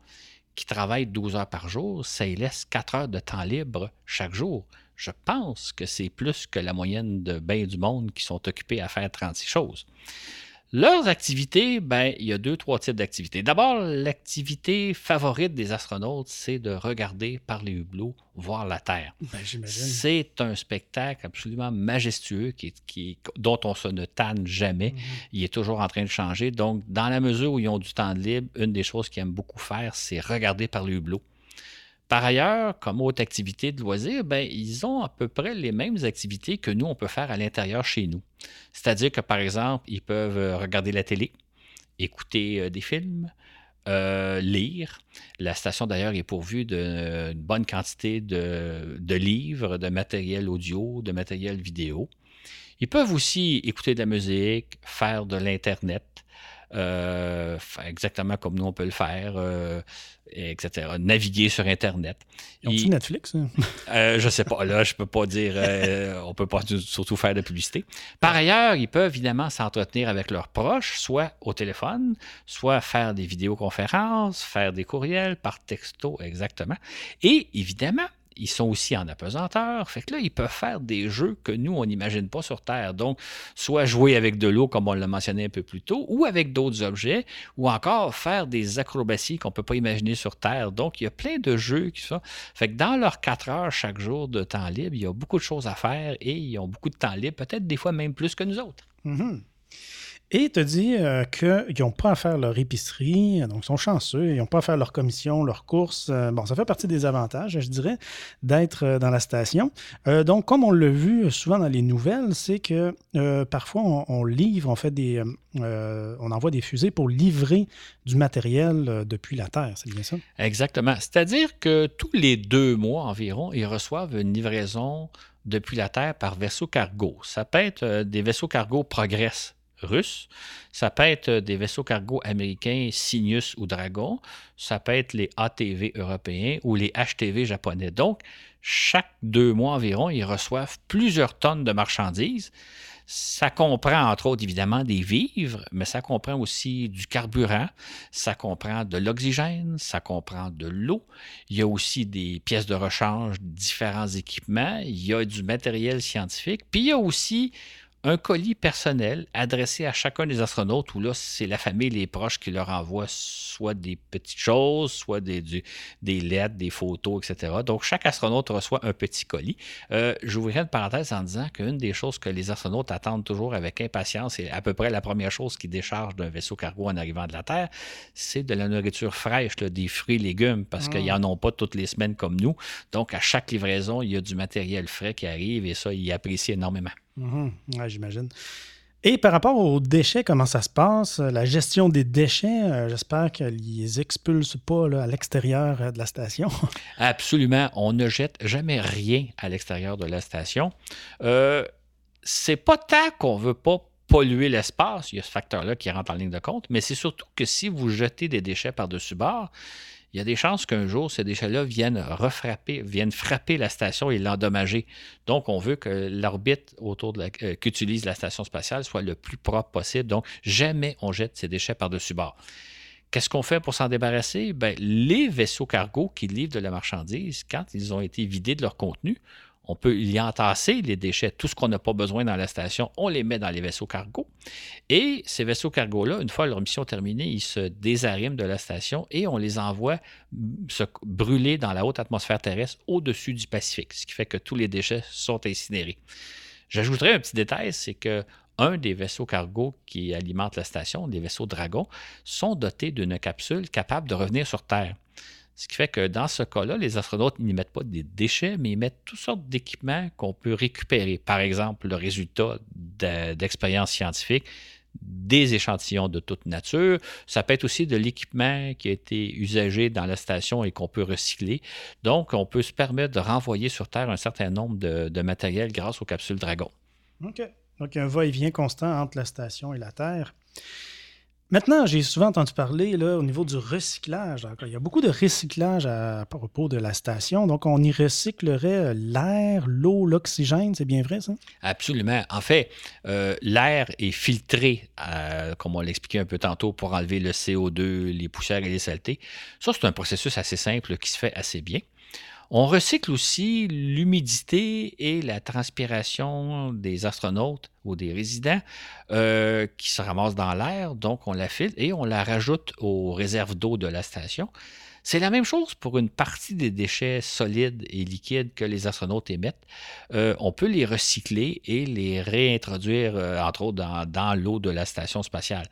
qui travaille 12 heures par jour, ça lui laisse 4 heures de temps libre chaque jour. Je pense que c'est plus que la moyenne de bien du monde qui sont occupés à faire 36 choses. Leurs activités, ben, il y a deux, trois types d'activités. D'abord, l'activité favorite des astronautes, c'est de regarder par les hublots, voir la Terre. Ben. C'est un spectacle absolument majestueux qui, qui- dont on se ne tanne jamais. Mhm. Il est toujours en train de changer. Donc, dans la mesure où ils ont du temps de libre, une des choses qu'ils aiment beaucoup faire, c'est regarder par les hublots. Par ailleurs, comme autre activité de loisir, ben, ils ont à peu près les mêmes activités que nous, on peut faire à l'intérieur chez nous. C'est-à-dire que, par exemple, ils peuvent euh, regarder la télé, écouter euh, des films, euh, lire. La station, d'ailleurs, est pourvue d'une bonne quantité de, de livres, de matériel audio, de matériel vidéo. Ils peuvent aussi écouter de la musique, faire de l'Internet, euh, exactement comme nous on peut le faire, euh, etc. Naviguer sur Internet. Ils ont-tu Ils- Netflix? hein? euh, je sais pas, là, je peux pas dire, euh, on peut pas surtout faire de publicité. Par ailleurs, ils peuvent évidemment s'entretenir avec leurs proches, soit au téléphone, soit faire des vidéoconférences, faire des courriels par texto, exactement. Et évidemment, ils sont aussi en apesanteur, fait que là, ils peuvent faire des jeux que nous, on n'imagine pas sur Terre. Donc, soit jouer avec de l'eau, comme on l'a mentionné un peu plus tôt, ou avec d'autres objets, ou encore faire des acrobaties qu'on ne peut pas imaginer sur Terre. Donc, il y a plein de jeux qui sont. Fait que dans leurs quatre heures chaque jour de temps libre, il y a beaucoup de choses à faire et ils ont beaucoup de temps libre, peut-être des fois même plus que nous autres. Mhm. Et te dit euh, qu'ils n'ont pas à faire leur épicerie, donc ils sont chanceux, ils n'ont pas à faire leur commission, leurs courses. Euh, bon, ça fait partie des avantages, je dirais, d'être euh, dans la station. Donc, comme on l'a vu souvent dans les nouvelles, c'est que parfois on, livre, on fait des, on envoie des fusées pour livrer du matériel depuis la Terre, c'est bien ça? Exactement. C'est-à-dire que tous les deux mois environ, ils reçoivent une livraison depuis la Terre par vaisseau cargo. Ça peut être des vaisseaux cargo Progress russes, ça peut être euh, des vaisseaux cargo américains Cygnus ou Dragon, ça peut être les ATV européens ou les HTV japonais. Donc, chaque deux mois environ, ils reçoivent plusieurs tonnes de marchandises. Ça comprend, entre autres, évidemment, des vivres, mais ça comprend aussi du carburant, ça comprend de l'oxygène, ça comprend de l'eau. Il y a aussi des pièces de rechange, différents équipements, il y a du matériel scientifique, puis il y a aussi un colis personnel adressé à chacun des astronautes, où là, c'est la famille, les proches qui leur envoient soit des petites choses, soit des, des lettres, des photos, etc. Donc, chaque astronaute reçoit un petit colis. Euh, J'ouvrirai une parenthèse en disant qu'une des choses que les astronautes attendent toujours avec impatience, et à peu près la première chose qu'ils déchargent d'un vaisseau cargo en arrivant de la Terre, c'est de la nourriture fraîche, des fruits, légumes, parce qu'ils n'en mm. ont pas toutes les semaines comme nous. Donc, à chaque livraison, il y a du matériel frais qui arrive et ça, ils apprécient énormément. Mhm. J'imagine. Et par rapport aux déchets, comment ça se passe? La gestion des déchets, euh, j'espère qu'ils les expulsent pas à l'extérieur euh, de la station. Absolument. On ne jette jamais rien à l'extérieur de la station. Euh, c'est pas tant qu'on veut pas polluer l'espace, il y a ce facteur-là qui rentre en ligne de compte, mais c'est surtout que si vous jetez des déchets par-dessus bord, il y a des chances qu'un jour, ces déchets-là viennent refrapper, viennent frapper la station et l'endommager. Donc, on veut que l'orbite autour de euh, qu'utilise la station spatiale soit le plus propre possible. Donc, jamais on jette ces déchets par-dessus bord. Qu'est-ce qu'on fait pour s'en débarrasser? Ben, les vaisseaux cargo qui livrent de la marchandise, quand ils ont été vidés de leur contenu, on peut y entasser les déchets, tout ce qu'on n'a pas besoin dans la station, on les met dans les vaisseaux cargo. Et ces vaisseaux cargo-là, une fois leur mission terminée, ils se désariment de la station et on les envoie se brûler dans la haute atmosphère terrestre au-dessus du Pacifique, ce qui fait que tous les déchets sont incinérés. J'ajouterai un petit détail, c'est que un des vaisseaux cargo qui alimentent la station, les vaisseaux Dragon, sont dotés d'une capsule capable de revenir sur Terre. Ce qui fait que dans ce cas-là, les astronautes n'y mettent pas des déchets, mais ils mettent toutes sortes d'équipements qu'on peut récupérer. Par exemple, le résultat d'expériences scientifiques, des échantillons de toute nature. Ça peut être aussi de l'équipement qui a été usagé dans la station et qu'on peut recycler. Donc, on peut se permettre de renvoyer sur Terre un certain nombre de, de matériel grâce aux capsules Dragon. OK. Donc, un va-et-vient constant entre la station et la Terre. Maintenant, j'ai souvent entendu parler là, au niveau du recyclage. il y a beaucoup de recyclage à, propos de la station. Donc, on y recyclerait l'air, l'eau, l'oxygène. C'est bien vrai, ça? Absolument. En fait, euh, l'air est filtré, euh, comme on l'expliquait un peu tantôt, pour enlever le CO2, les poussières et les saletés. Ça, c'est un processus assez simple qui se fait assez bien. On recycle aussi l'humidité et la transpiration des astronautes ou des résidents euh, qui se ramassent dans l'air. Donc, on la filtre et on la rajoute aux réserves d'eau de la station. C'est la même chose pour une partie des déchets solides et liquides que les astronautes émettent. Euh, on peut les recycler et les réintroduire, euh, entre autres, dans l'eau de la station spatiale.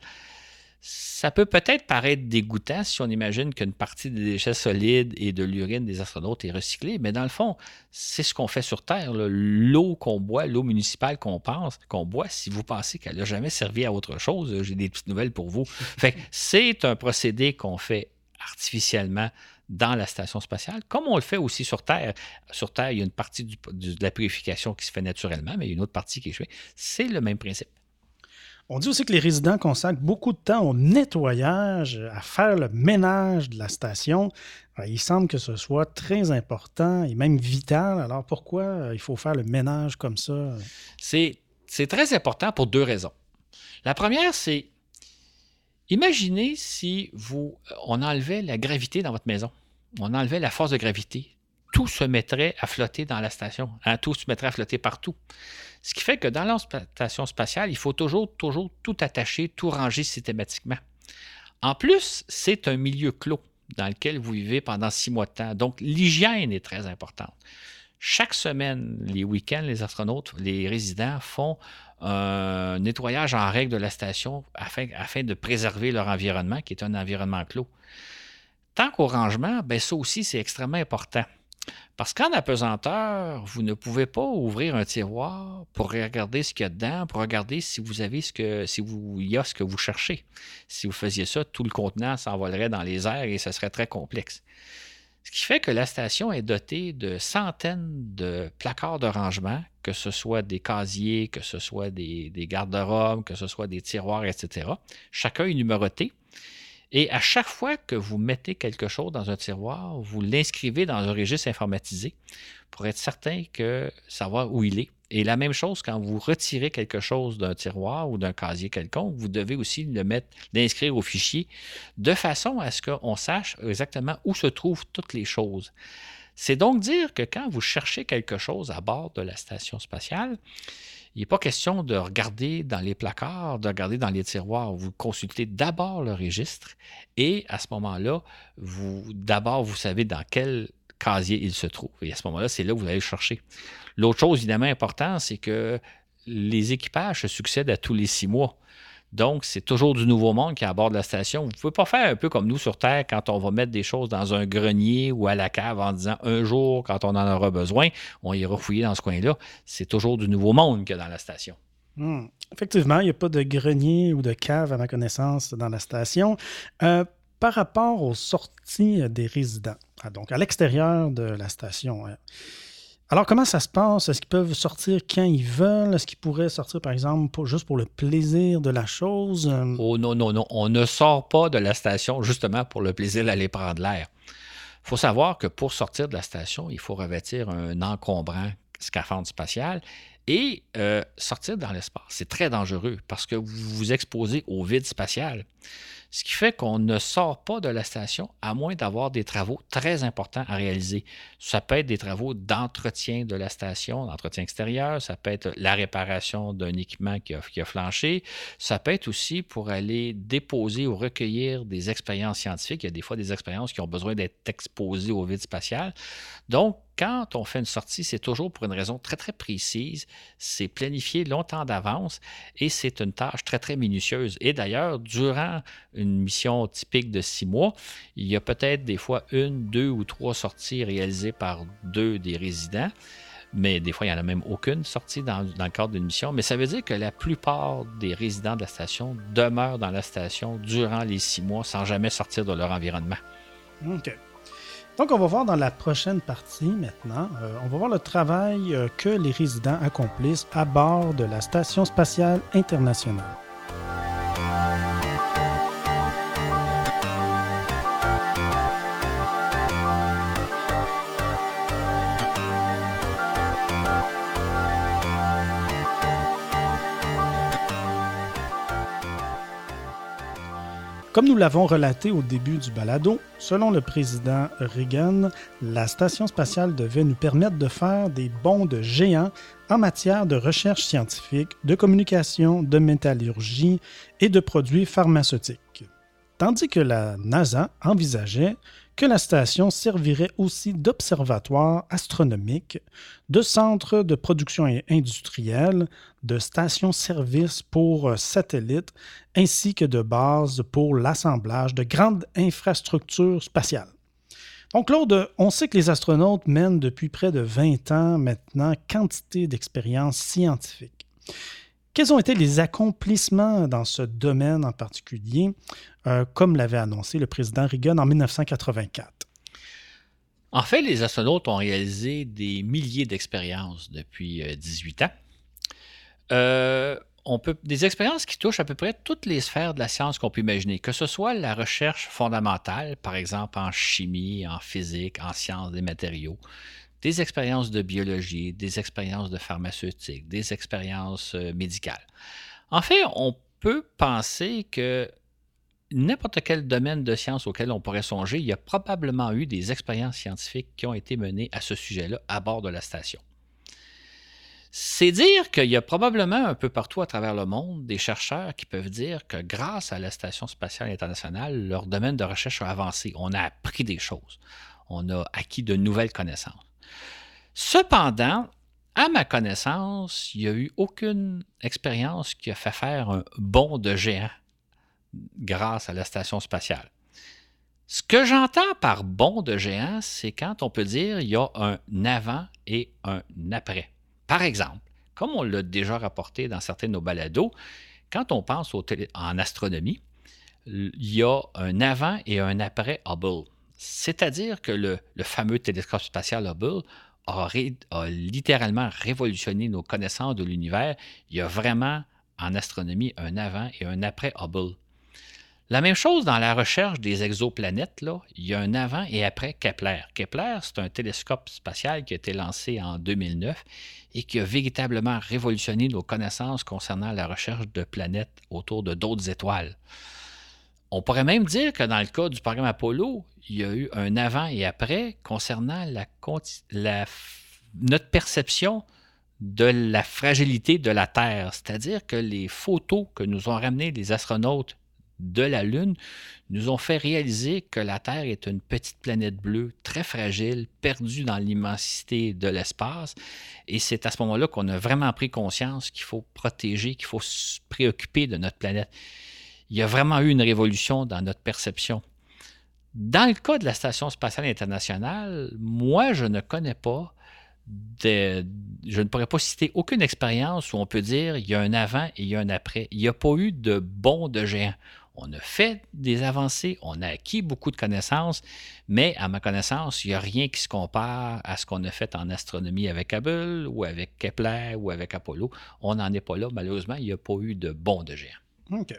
Ça peut peut-être paraître dégoûtant si on imagine qu'une partie des déchets solides et de l'urine des astronautes est recyclée, mais dans le fond, c'est ce qu'on fait sur Terre. L'eau qu'on boit, l'eau municipale qu'on pense, qu'on boit, si vous pensez qu'elle n'a jamais servi à autre chose, j'ai des petites nouvelles pour vous. Fait c'est un procédé qu'on fait artificiellement dans la station spatiale, comme on le fait aussi sur Terre. Sur Terre, il y a une partie de la purification qui se fait naturellement, mais il y a une autre partie qui est faite. C'est le même principe. On dit aussi que les résidents consacrent beaucoup de temps au nettoyage, à faire le ménage de la station. il semble que ce soit très important et même vital. Alors pourquoi euh, il faut faire le ménage comme ça? C'est très important pour deux raisons. La première, c'est imaginez si vous, on enlevait la gravité dans votre maison. On enlevait la force de gravité. Tout se mettrait à flotter dans la station. Hein, tout se mettrait à flotter partout. Ce qui fait que dans la station spatiale, il faut toujours, toujours tout attacher, tout ranger systématiquement. En plus, c'est un milieu clos dans lequel vous vivez pendant six mois de temps. Donc, l'hygiène est très importante. Chaque semaine, les week-ends, les astronautes, les résidents font un nettoyage en règle de la station afin, de préserver leur environnement, qui est un environnement clos. Tant qu'au rangement, ben ça aussi, c'est extrêmement important. Parce qu'en apesanteur, vous ne pouvez pas ouvrir un tiroir pour regarder ce qu'il y a dedans, pour regarder si vous avez ce que, si vous, y a ce que vous cherchez. Si vous faisiez ça, tout le contenant s'envolerait dans les airs et ce serait très complexe. Ce qui fait que la station est dotée de centaines de placards de rangement, que ce soit des casiers, que ce soit des, des garde-robes, que ce soit des tiroirs, etc. Chacun est numéroté. Et à chaque fois que vous mettez quelque chose dans un tiroir, vous l'inscrivez dans un registre informatisé pour être certain que savoir où il est Et la même chose quand vous retirez quelque chose d'un tiroir ou d'un casier quelconque, vous devez aussi le mettre, l'inscrire au fichier de façon à ce qu'on sache exactement où se trouvent toutes les choses. C'est donc dire que quand vous cherchez quelque chose à bord de la station spatiale, il n'est pas question de regarder dans les placards, de regarder dans les tiroirs. Vous consultez d'abord le registre et à ce moment-là, vous d'abord vous savez dans quel casier il se trouve. Et à ce moment-là, c'est là que vous allez le chercher. L'autre chose évidemment importante, c'est que les équipages se succèdent à tous les six mois. Donc, c'est toujours du nouveau monde qui est à la station. Vous ne pouvez pas faire un peu comme nous sur Terre quand on va mettre des choses dans un grenier ou à la cave en disant un jour, quand on en aura besoin, on ira fouiller dans ce coin-là. C'est toujours du nouveau monde qu'il y dans la station. Hmm. Effectivement, il n'y a pas de grenier ou de cave, à ma connaissance, dans la station. Euh, par rapport aux sorties des résidents, ah, donc à l'extérieur de la station, hein, alors, comment ça se passe? Est-ce qu'ils peuvent sortir quand ils veulent? Est-ce qu'ils pourraient sortir, par exemple, juste pour le plaisir de la chose? Oh non, non, non. On ne sort pas de la station justement pour le plaisir d'aller prendre l'air. Il faut savoir que pour sortir de la station, il faut revêtir un encombrant scaphandre spatial et euh, sortir dans l'espace. C'est très dangereux parce que vous vous exposez au vide spatial. Ce qui fait qu'on ne sort pas de la station à moins d'avoir des travaux très importants à réaliser. Ça peut être des travaux d'entretien de la station, d'entretien extérieur, ça peut être la réparation d'un équipement qui a, qui a, flanché, ça peut être aussi pour aller déposer ou recueillir des expériences scientifiques. Il y a des fois des expériences qui ont besoin d'être exposées au vide spatial. Donc, quand on fait une sortie, c'est toujours pour une raison très, très précise. C'est planifié longtemps d'avance et c'est une tâche très, très minutieuse. Et d'ailleurs, durant une mission typique de six mois, il y a peut-être des fois une, deux ou trois sorties réalisées par deux des résidents. Mais des fois, il n'y en a même aucune sortie dans, le cadre d'une mission. Mais ça veut dire que la plupart des résidents de la station demeurent dans la station durant les six mois sans jamais sortir de leur environnement. OK. Donc, on va voir dans la prochaine partie maintenant, euh, on va voir le travail euh, que les résidents accomplissent à bord de la Station spatiale internationale. Comme nous l'avons relaté au début du balado, selon le président Reagan, la station spatiale devait nous permettre de faire des bonds de géants en matière de recherche scientifique, de communication, de métallurgie et de produits pharmaceutiques. Tandis que la NASA envisageait que la station servirait aussi d'observatoire astronomique, de centre de production industrielle, de station-service pour euh, satellites, ainsi que de base pour l'assemblage de grandes infrastructures spatiales. Donc, Claude, on sait que les astronautes mènent depuis près de 20 ans maintenant quantité d'expériences scientifiques. Quels ont été les accomplissements dans ce domaine en particulier, euh, comme l'avait annoncé le président Reagan en 1984? En fait, les astronautes ont réalisé des milliers d'expériences depuis 18 euh, ans. Euh, des expériences qui touchent à peu près toutes les sphères de la science qu'on peut imaginer, que ce soit la recherche fondamentale, par exemple en chimie, en physique, en sciences des matériaux, des expériences de biologie, des expériences de pharmaceutique, des expériences euh, médicales. En fait, on peut penser que n'importe quel domaine de science auquel on pourrait songer, il y a probablement eu des expériences scientifiques qui ont été menées à ce sujet-là à bord de la station. C'est dire qu'il y a probablement un peu partout à travers le monde des chercheurs qui peuvent dire que grâce à la Station spatiale internationale, leur domaine de recherche a avancé. On a appris des choses. On a acquis de nouvelles connaissances. Cependant, à ma connaissance, il n'y a eu aucune expérience qui a fait faire un bond de géant grâce à la station spatiale. Ce que j'entends par bond de géant, c'est quand on peut dire il y a un avant et un après. Par exemple, comme on l'a déjà rapporté dans certains de nos balados, quand on pense en astronomie, il y a un avant et un après Hubble. C'est-à-dire que le, fameux télescope spatial Hubble a, littéralement révolutionné nos connaissances de l'univers. Il y a vraiment en astronomie un avant et un après Hubble. La même chose dans la recherche des exoplanètes, là, il y a un avant et après Kepler. Kepler, c'est un télescope spatial qui a été lancé en 2009 et qui a véritablement révolutionné nos connaissances concernant la recherche de planètes autour de d'autres étoiles. On pourrait même dire que dans le cas du programme Apollo, il y a eu un avant et après concernant notre perception de la fragilité de la Terre. C'est-à-dire que les photos que nous ont ramenées les astronautes de la Lune nous ont fait réaliser que la Terre est une petite planète bleue très fragile, perdue dans l'immensité de l'espace. Et c'est à ce moment-là qu'on a vraiment pris conscience qu'il faut protéger, qu'il faut se préoccuper de notre planète. Il y a vraiment eu une révolution dans notre perception. Dans le cas de la Station spatiale internationale, moi, je ne connais pas je ne pourrais pas citer aucune expérience où on peut dire il y a un avant et il y a un après. Il n'y a pas eu de bond de géant. On a fait des avancées, on a acquis beaucoup de connaissances, mais à ma connaissance, il n'y a rien qui se compare à ce qu'on a fait en astronomie avec Hubble ou avec Kepler ou avec Apollo. On n'en est pas là. Malheureusement, il n'y a pas eu de bond de géant. OK.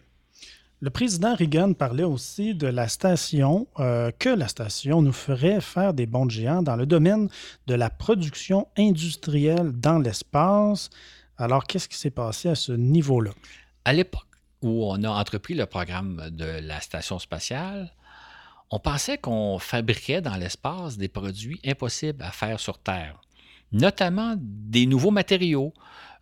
Le président Reagan parlait aussi de la station, euh, que la station nous ferait faire des bons géants dans le domaine de la production industrielle dans l'espace. Alors, qu'est-ce qui s'est passé à ce niveau-là? À l'époque où on a entrepris le programme de la station spatiale, on pensait qu'on fabriquait dans l'espace des produits impossibles à faire sur Terre, notamment des nouveaux matériaux,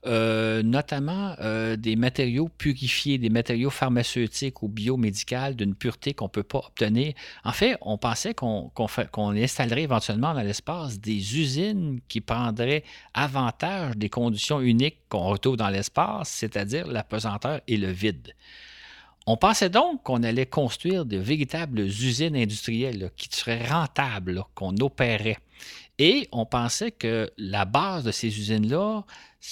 euh, notamment euh, des matériaux purifiés, des matériaux pharmaceutiques ou biomédicaux d'une pureté qu'on ne peut pas obtenir. En fait, on pensait qu'on installerait éventuellement dans l'espace des usines qui prendraient avantage des conditions uniques qu'on retrouve dans l'espace, c'est-à-dire la pesanteur et le vide. On pensait donc qu'on allait construire de véritables usines industrielles qui seraient rentables, qu'on opérait. Et on pensait que la base de ces usines-là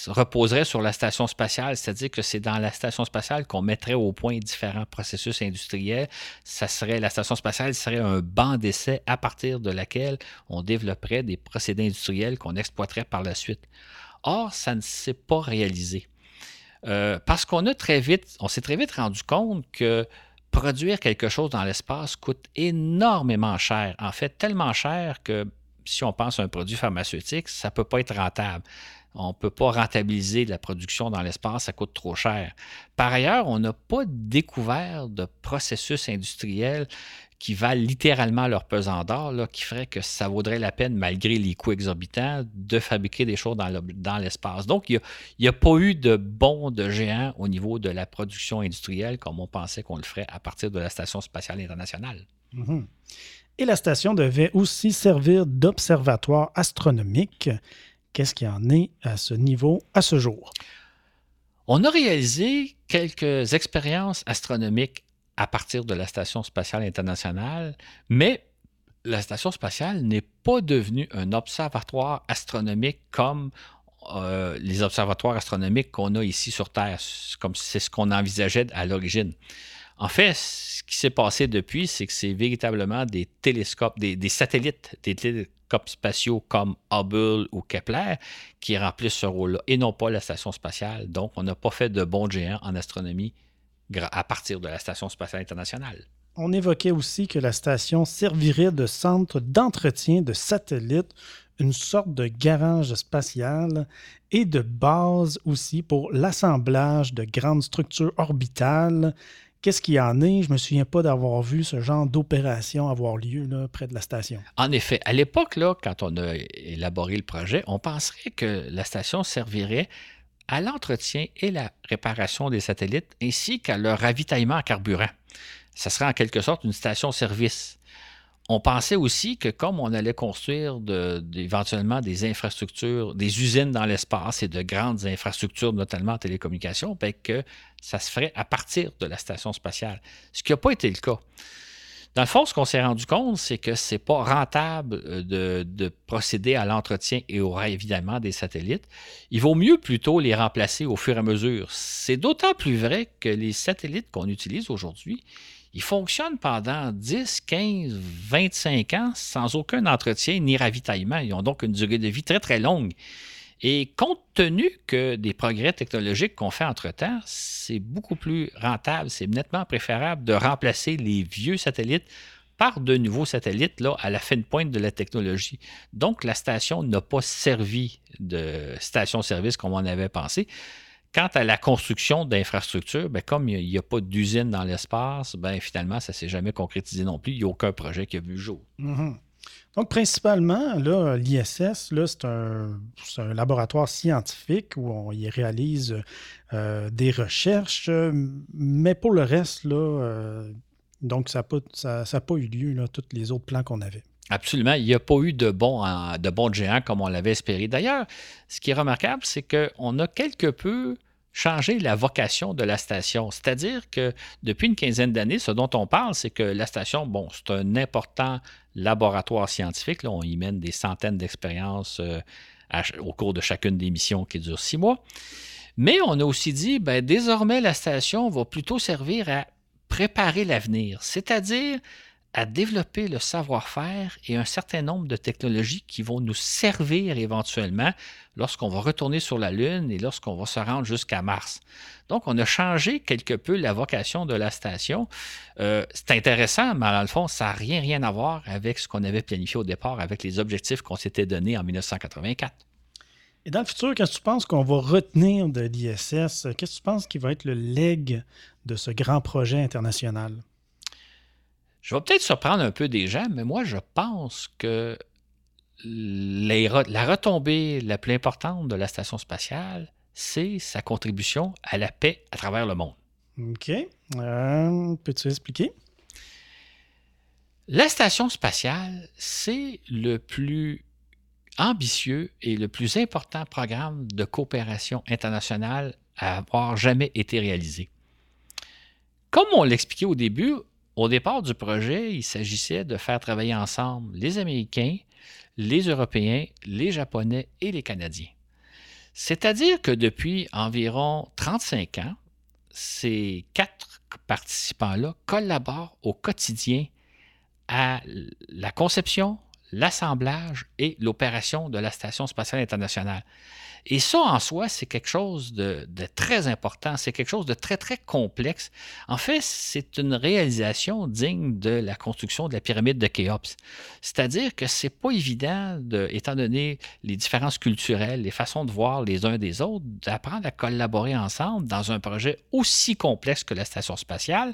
reposerait sur la station spatiale, c'est-à-dire que c'est dans la station spatiale qu'on mettrait au point différents processus industriels. Ça serait, la station spatiale serait un banc d'essai à partir de laquelle on développerait des procédés industriels qu'on exploiterait par la suite. Or, ça ne s'est pas réalisé. Euh, parce qu'on a très vite, on s'est très vite rendu compte que produire quelque chose dans l'espace coûte énormément cher. En fait, tellement cher que si on pense à un produit pharmaceutique, ça ne peut pas être rentable. On ne peut pas rentabiliser la production dans l'espace, ça coûte trop cher. Par ailleurs, on n'a pas découvert de processus industriels qui valent littéralement leur pesant d'or, qui ferait que ça vaudrait la peine, malgré les coûts exorbitants, de fabriquer des choses dans l'espace. Donc, il n'y a, pas eu de bond de géant au niveau de la production industrielle comme on pensait qu'on le ferait à partir de la Station spatiale internationale. Mm-hmm. Et la station devait aussi servir d'observatoire astronomique. Qu'est-ce qu'il en est à ce niveau à ce jour? On a réalisé quelques expériences astronomiques à partir de la Station spatiale internationale, mais la Station spatiale n'est pas devenue un observatoire astronomique comme euh, les observatoires astronomiques qu'on a ici sur Terre, comme c'est ce qu'on envisageait à l'origine. En fait, ce qui s'est passé depuis, c'est que c'est véritablement des télescopes, des, satellites, des télescopes spatiaux comme Hubble ou Kepler qui remplissent ce rôle-là et non pas la station spatiale. Donc, on n'a pas fait de bons géants en astronomie à partir de la Station spatiale internationale. On évoquait aussi que la station servirait de centre d'entretien de satellites, une sorte de garage spatial et de base aussi pour l'assemblage de grandes structures orbitales Qu'est-ce qu'il y en est? Je ne me souviens pas d'avoir vu ce genre d'opération avoir lieu près de la station. En effet, à l'époque, quand on a élaboré le projet, on penserait que la station servirait à l'entretien et la réparation des satellites ainsi qu'à leur ravitaillement en carburant. Ça serait en quelque sorte une station-service. On pensait aussi que comme on allait construire éventuellement des infrastructures, des usines dans l'espace et de grandes infrastructures, notamment en télécommunications, ben, que ça se ferait à partir de la station spatiale, ce qui n'a pas été le cas. Dans le fond, ce qu'on s'est rendu compte, c'est que ce n'est pas rentable euh, de, de procéder à l'entretien et au évidemment des satellites. Il vaut mieux plutôt les remplacer au fur et à mesure. C'est d'autant plus vrai que les satellites qu'on utilise aujourd'hui, ils fonctionnent pendant 10, 15, 25 ans sans aucun entretien ni ravitaillement. Ils ont donc une durée de vie très, très longue. Et compte tenu que des progrès technologiques qu'on fait entre-temps, c'est beaucoup plus rentable, c'est nettement préférable de remplacer les vieux satellites par de nouveaux satellites là, à la fin pointe de la technologie. Donc, la station n'a pas servi de station-service comme on avait pensé. Quant à la construction d'infrastructures, ben, comme il n'y a, pas d'usine dans l'espace, ben, finalement, ça ne s'est jamais concrétisé non plus. Il n'y a aucun projet qui a vu le jour. Mm-hmm. Donc, principalement, l'ISS, c'est un, un, laboratoire scientifique où on y réalise euh, des recherches, mais pour le reste, là, euh, donc ça n'a pas, ça, pas, eu lieu, là, tous les autres plans qu'on avait. Absolument. Il n'y a pas eu de bons, de bons géants comme on l'avait espéré. D'ailleurs, ce qui est remarquable, c'est qu'on a quelque peu changé la vocation de la station. C'est-à-dire que depuis une quinzaine d'années, ce dont on parle, c'est que la station, bon, c'est un important laboratoire scientifique. Là, on y mène des centaines d'expériences euh, au cours de chacune des missions qui durent six mois. Mais on a aussi dit, ben, désormais, la station va plutôt servir à préparer l'avenir, c'est-à-dire à développer le savoir-faire et un certain nombre de technologies qui vont nous servir éventuellement lorsqu'on va retourner sur la Lune et lorsqu'on va se rendre jusqu'à Mars. Donc, on a changé quelque peu la vocation de la station. Euh, c'est intéressant, mais dans le fond, ça n'a rien, rien à voir avec ce qu'on avait planifié au départ, avec les objectifs qu'on s'était donnés en 1984. Et dans le futur, qu'est-ce que tu penses qu'on va retenir de l'ISS? Qu'est-ce que tu penses qui va être le leg de ce grand projet international? Je vais peut-être surprendre un peu des gens, mais moi, je pense que la retombée la plus importante de la station spatiale, c'est sa contribution à la paix à travers le monde. OK. Euh, peux-tu expliquer? La station spatiale, c'est le plus ambitieux et le plus important programme de coopération internationale à avoir jamais été réalisé. Comme on l'expliquait au début, au départ du projet, il s'agissait de faire travailler ensemble les Américains, les Européens, les Japonais et les Canadiens. C'est-à-dire que depuis environ 35 ans, ces quatre participants-là collaborent au quotidien à la conception, l'assemblage et l'opération de la Station spatiale internationale. Et ça, en soi, c'est quelque chose de, très important, c'est quelque chose de très, très complexe. En fait, c'est une réalisation digne de la construction de la pyramide de Khéops. C'est-à-dire que c'est pas évident, de, étant donné les différences culturelles, les façons de voir les uns des autres, d'apprendre à collaborer ensemble dans un projet aussi complexe que la station spatiale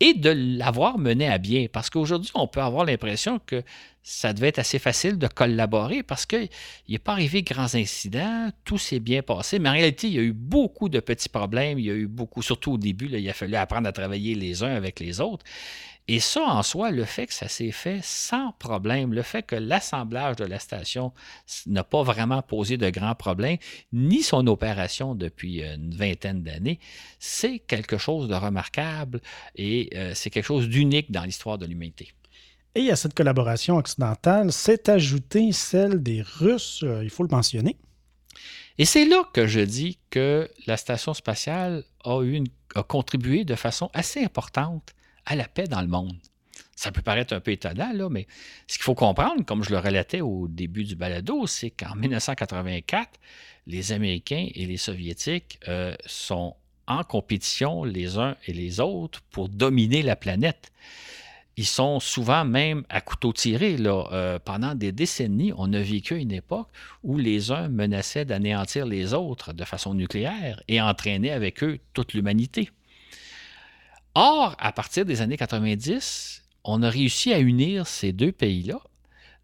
et de l'avoir mené à bien. Parce qu'aujourd'hui, on peut avoir l'impression que ça devait être assez facile de collaborer parce qu'il n'est pas arrivé grands incidents, tout s'est bien passé, mais en réalité, il y a eu beaucoup de petits problèmes, il y a eu beaucoup, surtout au début, il a fallu apprendre à travailler les uns avec les autres. Et ça, en soi, le fait que ça s'est fait sans problème, le fait que l'assemblage de la station n'a pas vraiment posé de grands problèmes, ni son opération depuis une vingtaine d'années, c'est quelque chose de remarquable et euh, c'est quelque chose d'unique dans l'histoire de l'humanité. Et à cette collaboration occidentale s'est ajoutée celle des Russes, euh, il faut le mentionner. Et c'est là que je dis que la station spatiale a, a contribué de façon assez importante à la paix dans le monde. Ça peut paraître un peu étonnant, là, mais ce qu'il faut comprendre, comme je le relatais au début du balado, c'est qu'en 1984, les Américains et les Soviétiques euh, sont en compétition les uns et les autres pour dominer la planète. Ils sont souvent même à couteau tiré. Euh, pendant des décennies, on a vécu une époque où les uns menaçaient d'anéantir les autres de façon nucléaire et entraînaient avec eux toute l'humanité. Or, à partir des années 90, on a réussi à unir ces deux pays-là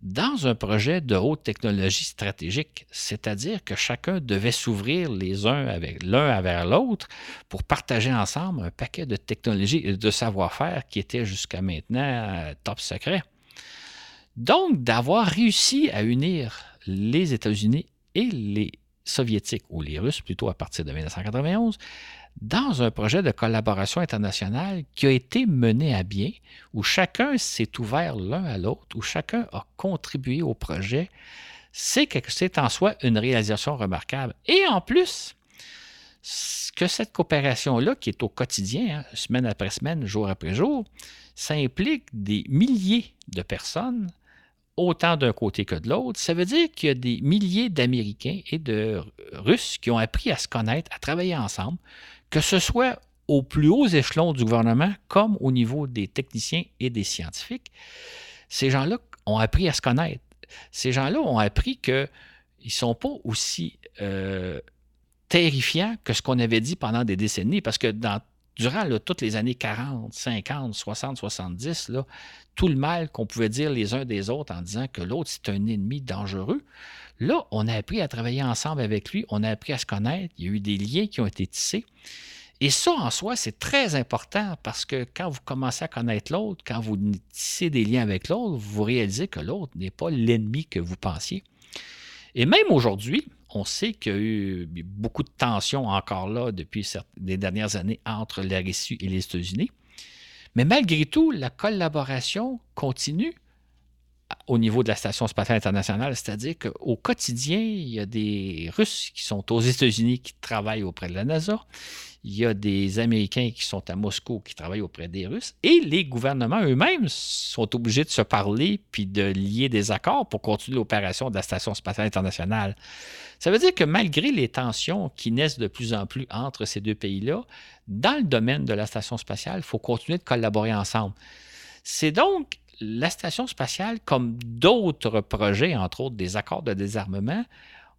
dans un projet de haute technologie stratégique, c'est-à-dire que chacun devait s'ouvrir les uns avec l'un vers l'autre pour partager ensemble un paquet de technologies et de savoir-faire qui étaient jusqu'à maintenant euh, top secret. Donc, d'avoir réussi à unir les États-Unis et les Soviétiques, ou les Russes plutôt à partir de 1991, dans un projet de collaboration internationale qui a été mené à bien, où chacun s'est ouvert l'un à l'autre, où chacun a contribué au projet, c'est en soi une réalisation remarquable. Et en plus, que cette coopération-là, qui est au quotidien, hein, semaine après semaine, jour après jour, ça implique des milliers de personnes autant d'un côté que de l'autre, ça veut dire qu'il y a des milliers d'Américains et de Russes qui ont appris à se connaître, à travailler ensemble, que ce soit aux plus hauts échelons du gouvernement comme au niveau des techniciens et des scientifiques. Ces gens-là ont appris à se connaître. Ces gens-là ont appris qu'ils ne sont pas aussi euh, terrifiants que ce qu'on avait dit pendant des décennies, parce que durant toutes les années 40, 50, 60, 70, là, tout le mal qu'on pouvait dire les uns des autres en disant que l'autre c'est un ennemi dangereux, là, on a appris à travailler ensemble avec lui, on a appris à se connaître, il y a eu des liens qui ont été tissés. Et ça, en soi, c'est très important parce que quand vous commencez à connaître l'autre, quand vous tissez des liens avec l'autre, vous réalisez que l'autre n'est pas l'ennemi que vous pensiez. Et même aujourd'hui, on sait qu'il y a eu beaucoup de tensions encore là depuis les dernières années entre la Russie et les États-Unis. Mais malgré tout, la collaboration continue au niveau de la Station spatiale internationale, c'est-à-dire qu'au quotidien, il y a des Russes qui sont aux États-Unis qui travaillent auprès de la NASA il y a des Américains qui sont à Moscou qui travaillent auprès des Russes, et les gouvernements eux-mêmes sont obligés de se parler puis de lier des accords pour continuer l'opération de la Station spatiale internationale. Ça veut dire que malgré les tensions qui naissent de plus en plus entre ces deux pays-là, dans le domaine de la Station spatiale, il faut continuer de collaborer ensemble. C'est donc la Station spatiale, comme d'autres projets, entre autres des accords de désarmement,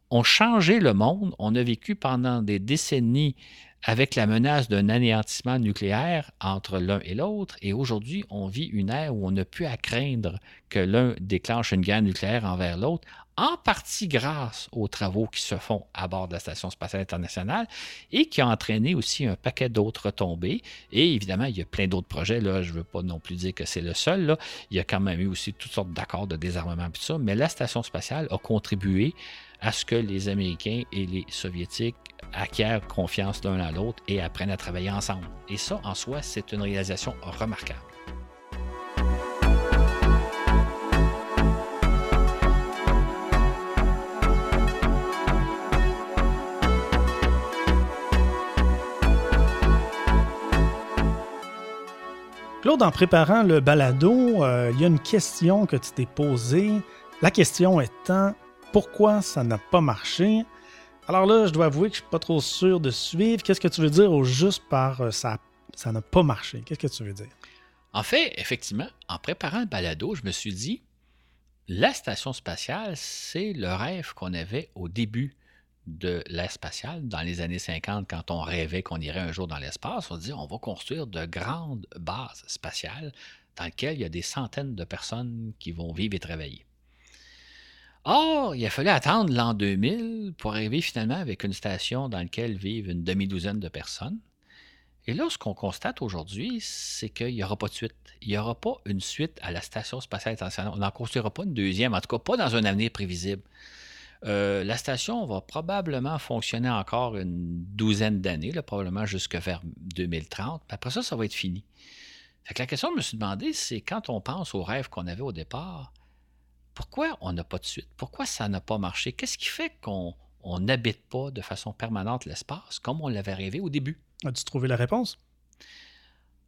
ont changé le monde. On a vécu pendant des décennies avec la menace d'un anéantissement nucléaire entre l'un et l'autre. Et aujourd'hui, on vit une ère où on n'a plus à craindre que l'un déclenche une guerre nucléaire envers l'autre, en partie grâce aux travaux qui se font à bord de la Station spatiale internationale et qui a entraîné aussi un paquet d'autres retombées. Et évidemment, il y a plein d'autres projets. Là, je ne veux pas non plus dire que c'est le seul. Il y a quand même eu aussi toutes sortes d'accords de désarmement et tout ça. Mais la Station spatiale a contribué à ce que les Américains et les Soviétiques acquièrent confiance l'un à l'autre et apprennent à travailler ensemble. Et ça, en soi, c'est une réalisation remarquable. Claude, en préparant le balado, euh, il y a une question que tu t'es posée. La question étant, pourquoi ça n'a pas marché? Alors là, je dois avouer que je suis pas trop sûr de suivre. Qu'est-ce que tu veux dire au juste par euh, ça ça n'a pas marché? Qu'est-ce que tu veux dire? En fait, effectivement, en préparant le balado, je me suis dit, la station spatiale, c'est le rêve qu'on avait au début de l'ère spatiale, dans les années 50, quand on rêvait qu'on irait un jour dans l'espace, on se dit on va construire de grandes bases spatiales dans lesquelles il y a des centaines de personnes qui vont vivre et travailler. Or, il a fallu attendre l'an 2000 pour arriver finalement avec une station dans laquelle vivent une demi-douzaine de personnes. Et là, ce qu'on constate aujourd'hui, c'est qu'il n'y aura pas de suite. Il n'y aura pas une suite à la Station spatiale internationale. On n'en construira pas une deuxième, en tout cas pas dans un avenir prévisible. Euh, la station va probablement fonctionner encore une douzaine d'années, probablement jusque vers 2030. Puis après ça, ça va être fini. Fait que la question que je me suis demandé, c'est quand on pense au rêve qu'on avait au départ, pourquoi on n'a pas de suite? Pourquoi ça n'a pas marché? Qu'est-ce qui fait qu'on n'habite pas de façon permanente l'espace comme on l'avait rêvé au début? As-tu trouvé la réponse?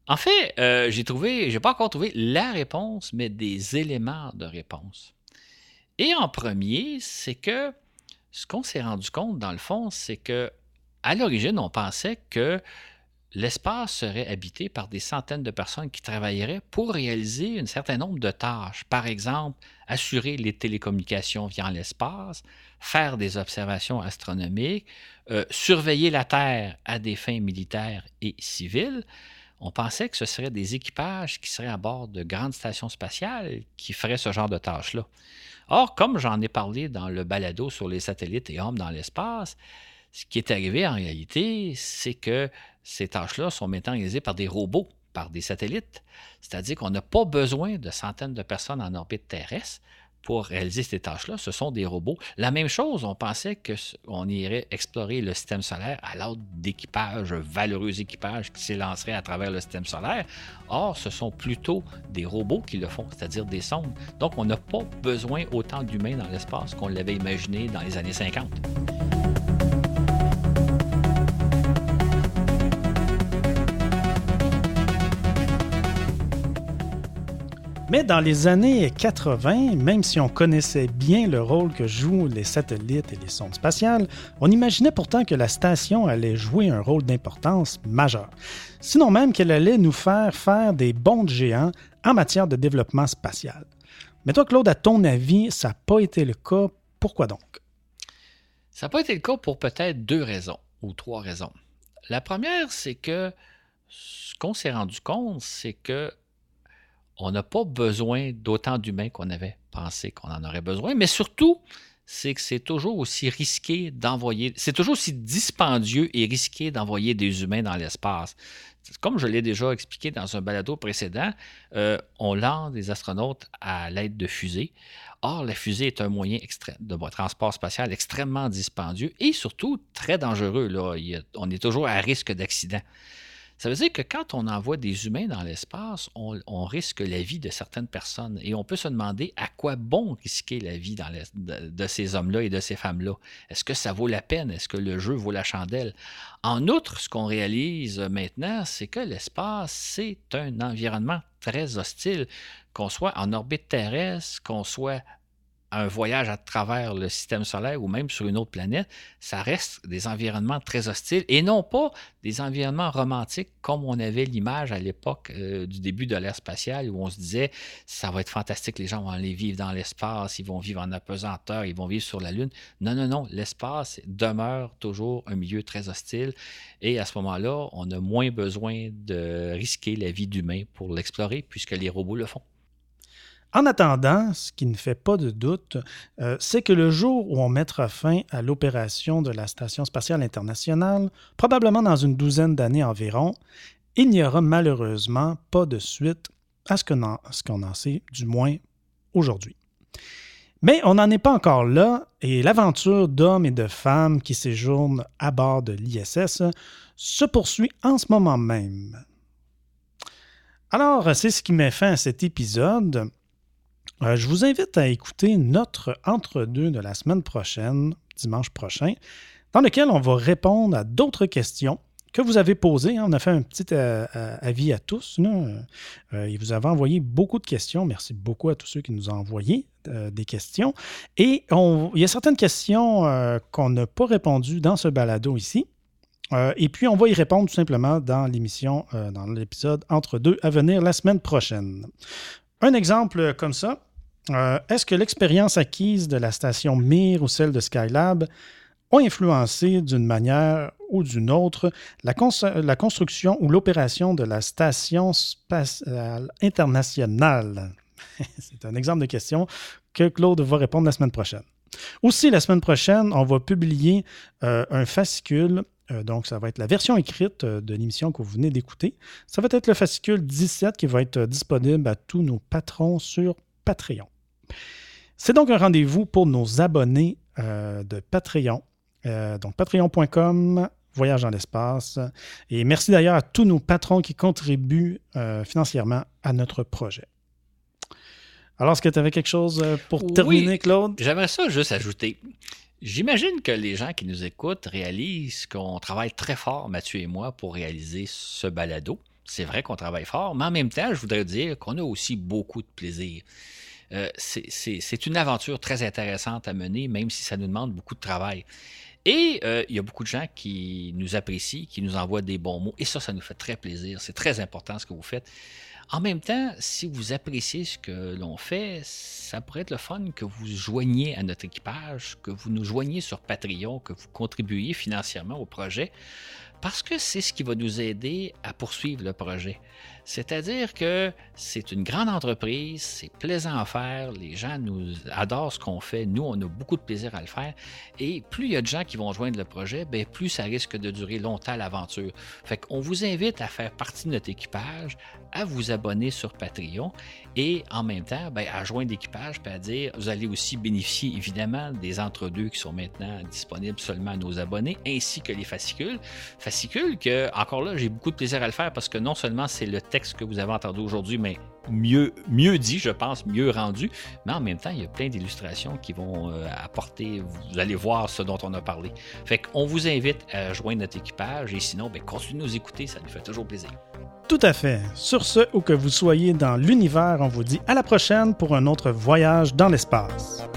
En fait, euh, j'ai trouvé, j'ai pas encore trouvé la réponse, mais des éléments de réponse. Et en premier, c'est que ce qu'on s'est rendu compte, dans le fond, c'est que à l'origine, on pensait que l'espace serait habité par des centaines de personnes qui travailleraient pour réaliser un certain nombre de tâches. Par exemple, assurer les télécommunications via l'espace, faire des observations astronomiques, euh, surveiller la Terre à des fins militaires et civiles. On pensait que ce seraient des équipages qui seraient à bord de grandes stations spatiales qui feraient ce genre de tâches-là. Or, comme j'en ai parlé dans le balado sur les satellites et hommes dans l'espace, ce qui est arrivé en réalité, c'est que ces tâches-là sont maintenant réalisées par des robots, par des satellites. C'est-à-dire qu'on n'a pas besoin de centaines de personnes en orbite terrestre pour réaliser ces tâches-là. Ce sont des robots. La même chose, on pensait qu'on irait explorer le système solaire à l'aide d'équipages, valeureux équipages qui s'élanceraient à travers le système solaire. Or, ce sont plutôt des robots qui le font, c'est-à-dire des sondes. Donc, on n'a pas besoin autant d'humains dans l'espace qu'on l'avait imaginé dans les années 50. Mais dans les années 80, même si on connaissait bien le rôle que jouent les satellites et les sondes spatiales, on imaginait pourtant que la station allait jouer un rôle d'importance majeure. Sinon même qu'elle allait nous faire faire des bons géants en matière de développement spatial. Mais toi, Claude, à ton avis, ça n'a pas été le cas. Pourquoi donc? Ça n'a pas été le cas pour peut-être deux raisons ou trois raisons. La première, c'est que ce qu'on s'est rendu compte, c'est que on n'a pas besoin d'autant d'humains qu'on avait pensé qu'on en aurait besoin, mais surtout, c'est que c'est toujours aussi risqué d'envoyer, c'est toujours aussi dispendieux et risqué d'envoyer des humains dans l'espace. Comme je l'ai déjà expliqué dans un balado précédent, euh, on lance des astronautes à l'aide de fusées. Or, la fusée est un moyen de transport spatial extrêmement dispendieux et surtout très dangereux. Là. on est toujours à risque d'accident. Ça veut dire que quand on envoie des humains dans l'espace, on, risque la vie de certaines personnes. Et on peut se demander à quoi bon risquer la vie de, ces hommes-là et de ces femmes-là. Est-ce que ça vaut la peine? Est-ce que le jeu vaut la chandelle? En outre, ce qu'on réalise maintenant, c'est que l'espace, c'est un environnement très hostile, qu'on soit en orbite terrestre, qu'on soit un voyage à travers le système solaire ou même sur une autre planète, ça reste des environnements très hostiles et non pas des environnements romantiques comme on avait l'image à l'époque euh, du début de l'ère spatiale où on se disait ça va être fantastique, les gens vont aller vivre dans l'espace, ils vont vivre en apesanteur, ils vont vivre sur la Lune. Non, non, non, l'espace demeure toujours un milieu très hostile et à ce moment-là, on a moins besoin de risquer la vie d'humain pour l'explorer puisque les robots le font. En attendant, ce qui ne fait pas de doute, euh, c'est que le jour où on mettra fin à l'opération de la Station spatiale internationale, probablement dans une douzaine d'années environ, il n'y aura malheureusement pas de suite à ce qu'on en, sait, du moins aujourd'hui. Mais on n'en est pas encore là, et l'aventure d'hommes et de femmes qui séjournent à bord de l'ISS se poursuit en ce moment même. Alors, c'est ce qui met fin à cet épisode. Euh, je vous invite à écouter notre entre-deux de la semaine prochaine, dimanche prochain, dans lequel on va répondre à d'autres questions que vous avez posées. On a fait un petit euh, euh, avis à tous. et vous avez envoyé beaucoup de questions. Merci beaucoup à tous ceux qui nous ont envoyé des questions. Et il y a certaines questions qu'on n'a pas répondues dans ce balado ici. et puis, on va y répondre tout simplement dans l'émission, dans l'épisode entre deux à venir la semaine prochaine. Un exemple comme ça, euh, est-ce que l'expérience acquise de la station Mir ou celle de Skylab ont influencé d'une manière ou d'une autre la, construction ou l'opération de la station spatiale internationale? C'est un exemple de question que Claude va répondre la semaine prochaine. Aussi, la semaine prochaine, on va publier euh, un fascicule. Euh, donc, ça va être la version écrite de l'émission que vous venez d'écouter. Ça va être le fascicule 17 qui va être disponible à tous nos patrons sur Patreon. C'est donc un rendez-vous pour nos abonnés euh, de Patreon. Euh, donc patreon.com, voyage dans l'espace. Et merci d'ailleurs à tous nos patrons qui contribuent euh, financièrement à notre projet. Alors, est-ce que tu avais quelque chose pour terminer, Claude? J'aimerais ça juste ajouter. J'imagine que les gens qui nous écoutent réalisent qu'on travaille très fort, Mathieu et moi, pour réaliser ce balado. C'est vrai qu'on travaille fort, mais en même temps, je voudrais dire qu'on a aussi beaucoup de plaisir. Euh, c'est une aventure très intéressante à mener, même si ça nous demande beaucoup de travail. Et euh, il y a beaucoup de gens qui nous apprécient, qui nous envoient des bons mots. Et ça, ça nous fait très plaisir. C'est très important ce que vous faites. En même temps, si vous appréciez ce que l'on fait, ça pourrait être le fun que vous joigniez à notre équipage, que vous nous joigniez sur Patreon, que vous contribuiez financièrement au projet, parce que c'est ce qui va nous aider à poursuivre le projet. C'est-à-dire que c'est une grande entreprise, c'est plaisant à faire, les gens nous adorent ce qu'on fait, nous on a beaucoup de plaisir à le faire, et plus il y a de gens qui vont joindre le projet, bien, plus ça risque de durer longtemps l'aventure. Fait qu'on vous invite à faire partie de notre équipage, à vous abonner sur Patreon, et en même temps, bien, à joindre l'équipage, puis à dire, vous allez aussi bénéficier évidemment des entre-deux qui sont maintenant disponibles seulement à nos abonnés, ainsi que les fascicules. Fascicules que, encore là, j'ai beaucoup de plaisir à le parce que non seulement c'est le texte que vous avez entendu aujourd'hui, mais mieux, mieux dit, je pense, mieux rendu. Mais en même temps, il y a plein d'illustrations qui vont euh, apporter, vous allez voir ce dont on a parlé. Fait qu'on vous invite à rejoindre notre équipage et sinon, ben, continuez de nous écouter, ça nous fait toujours plaisir. Tout à fait. Sur ce, où que vous soyez dans l'univers, on vous dit à la prochaine pour un autre voyage dans l'espace.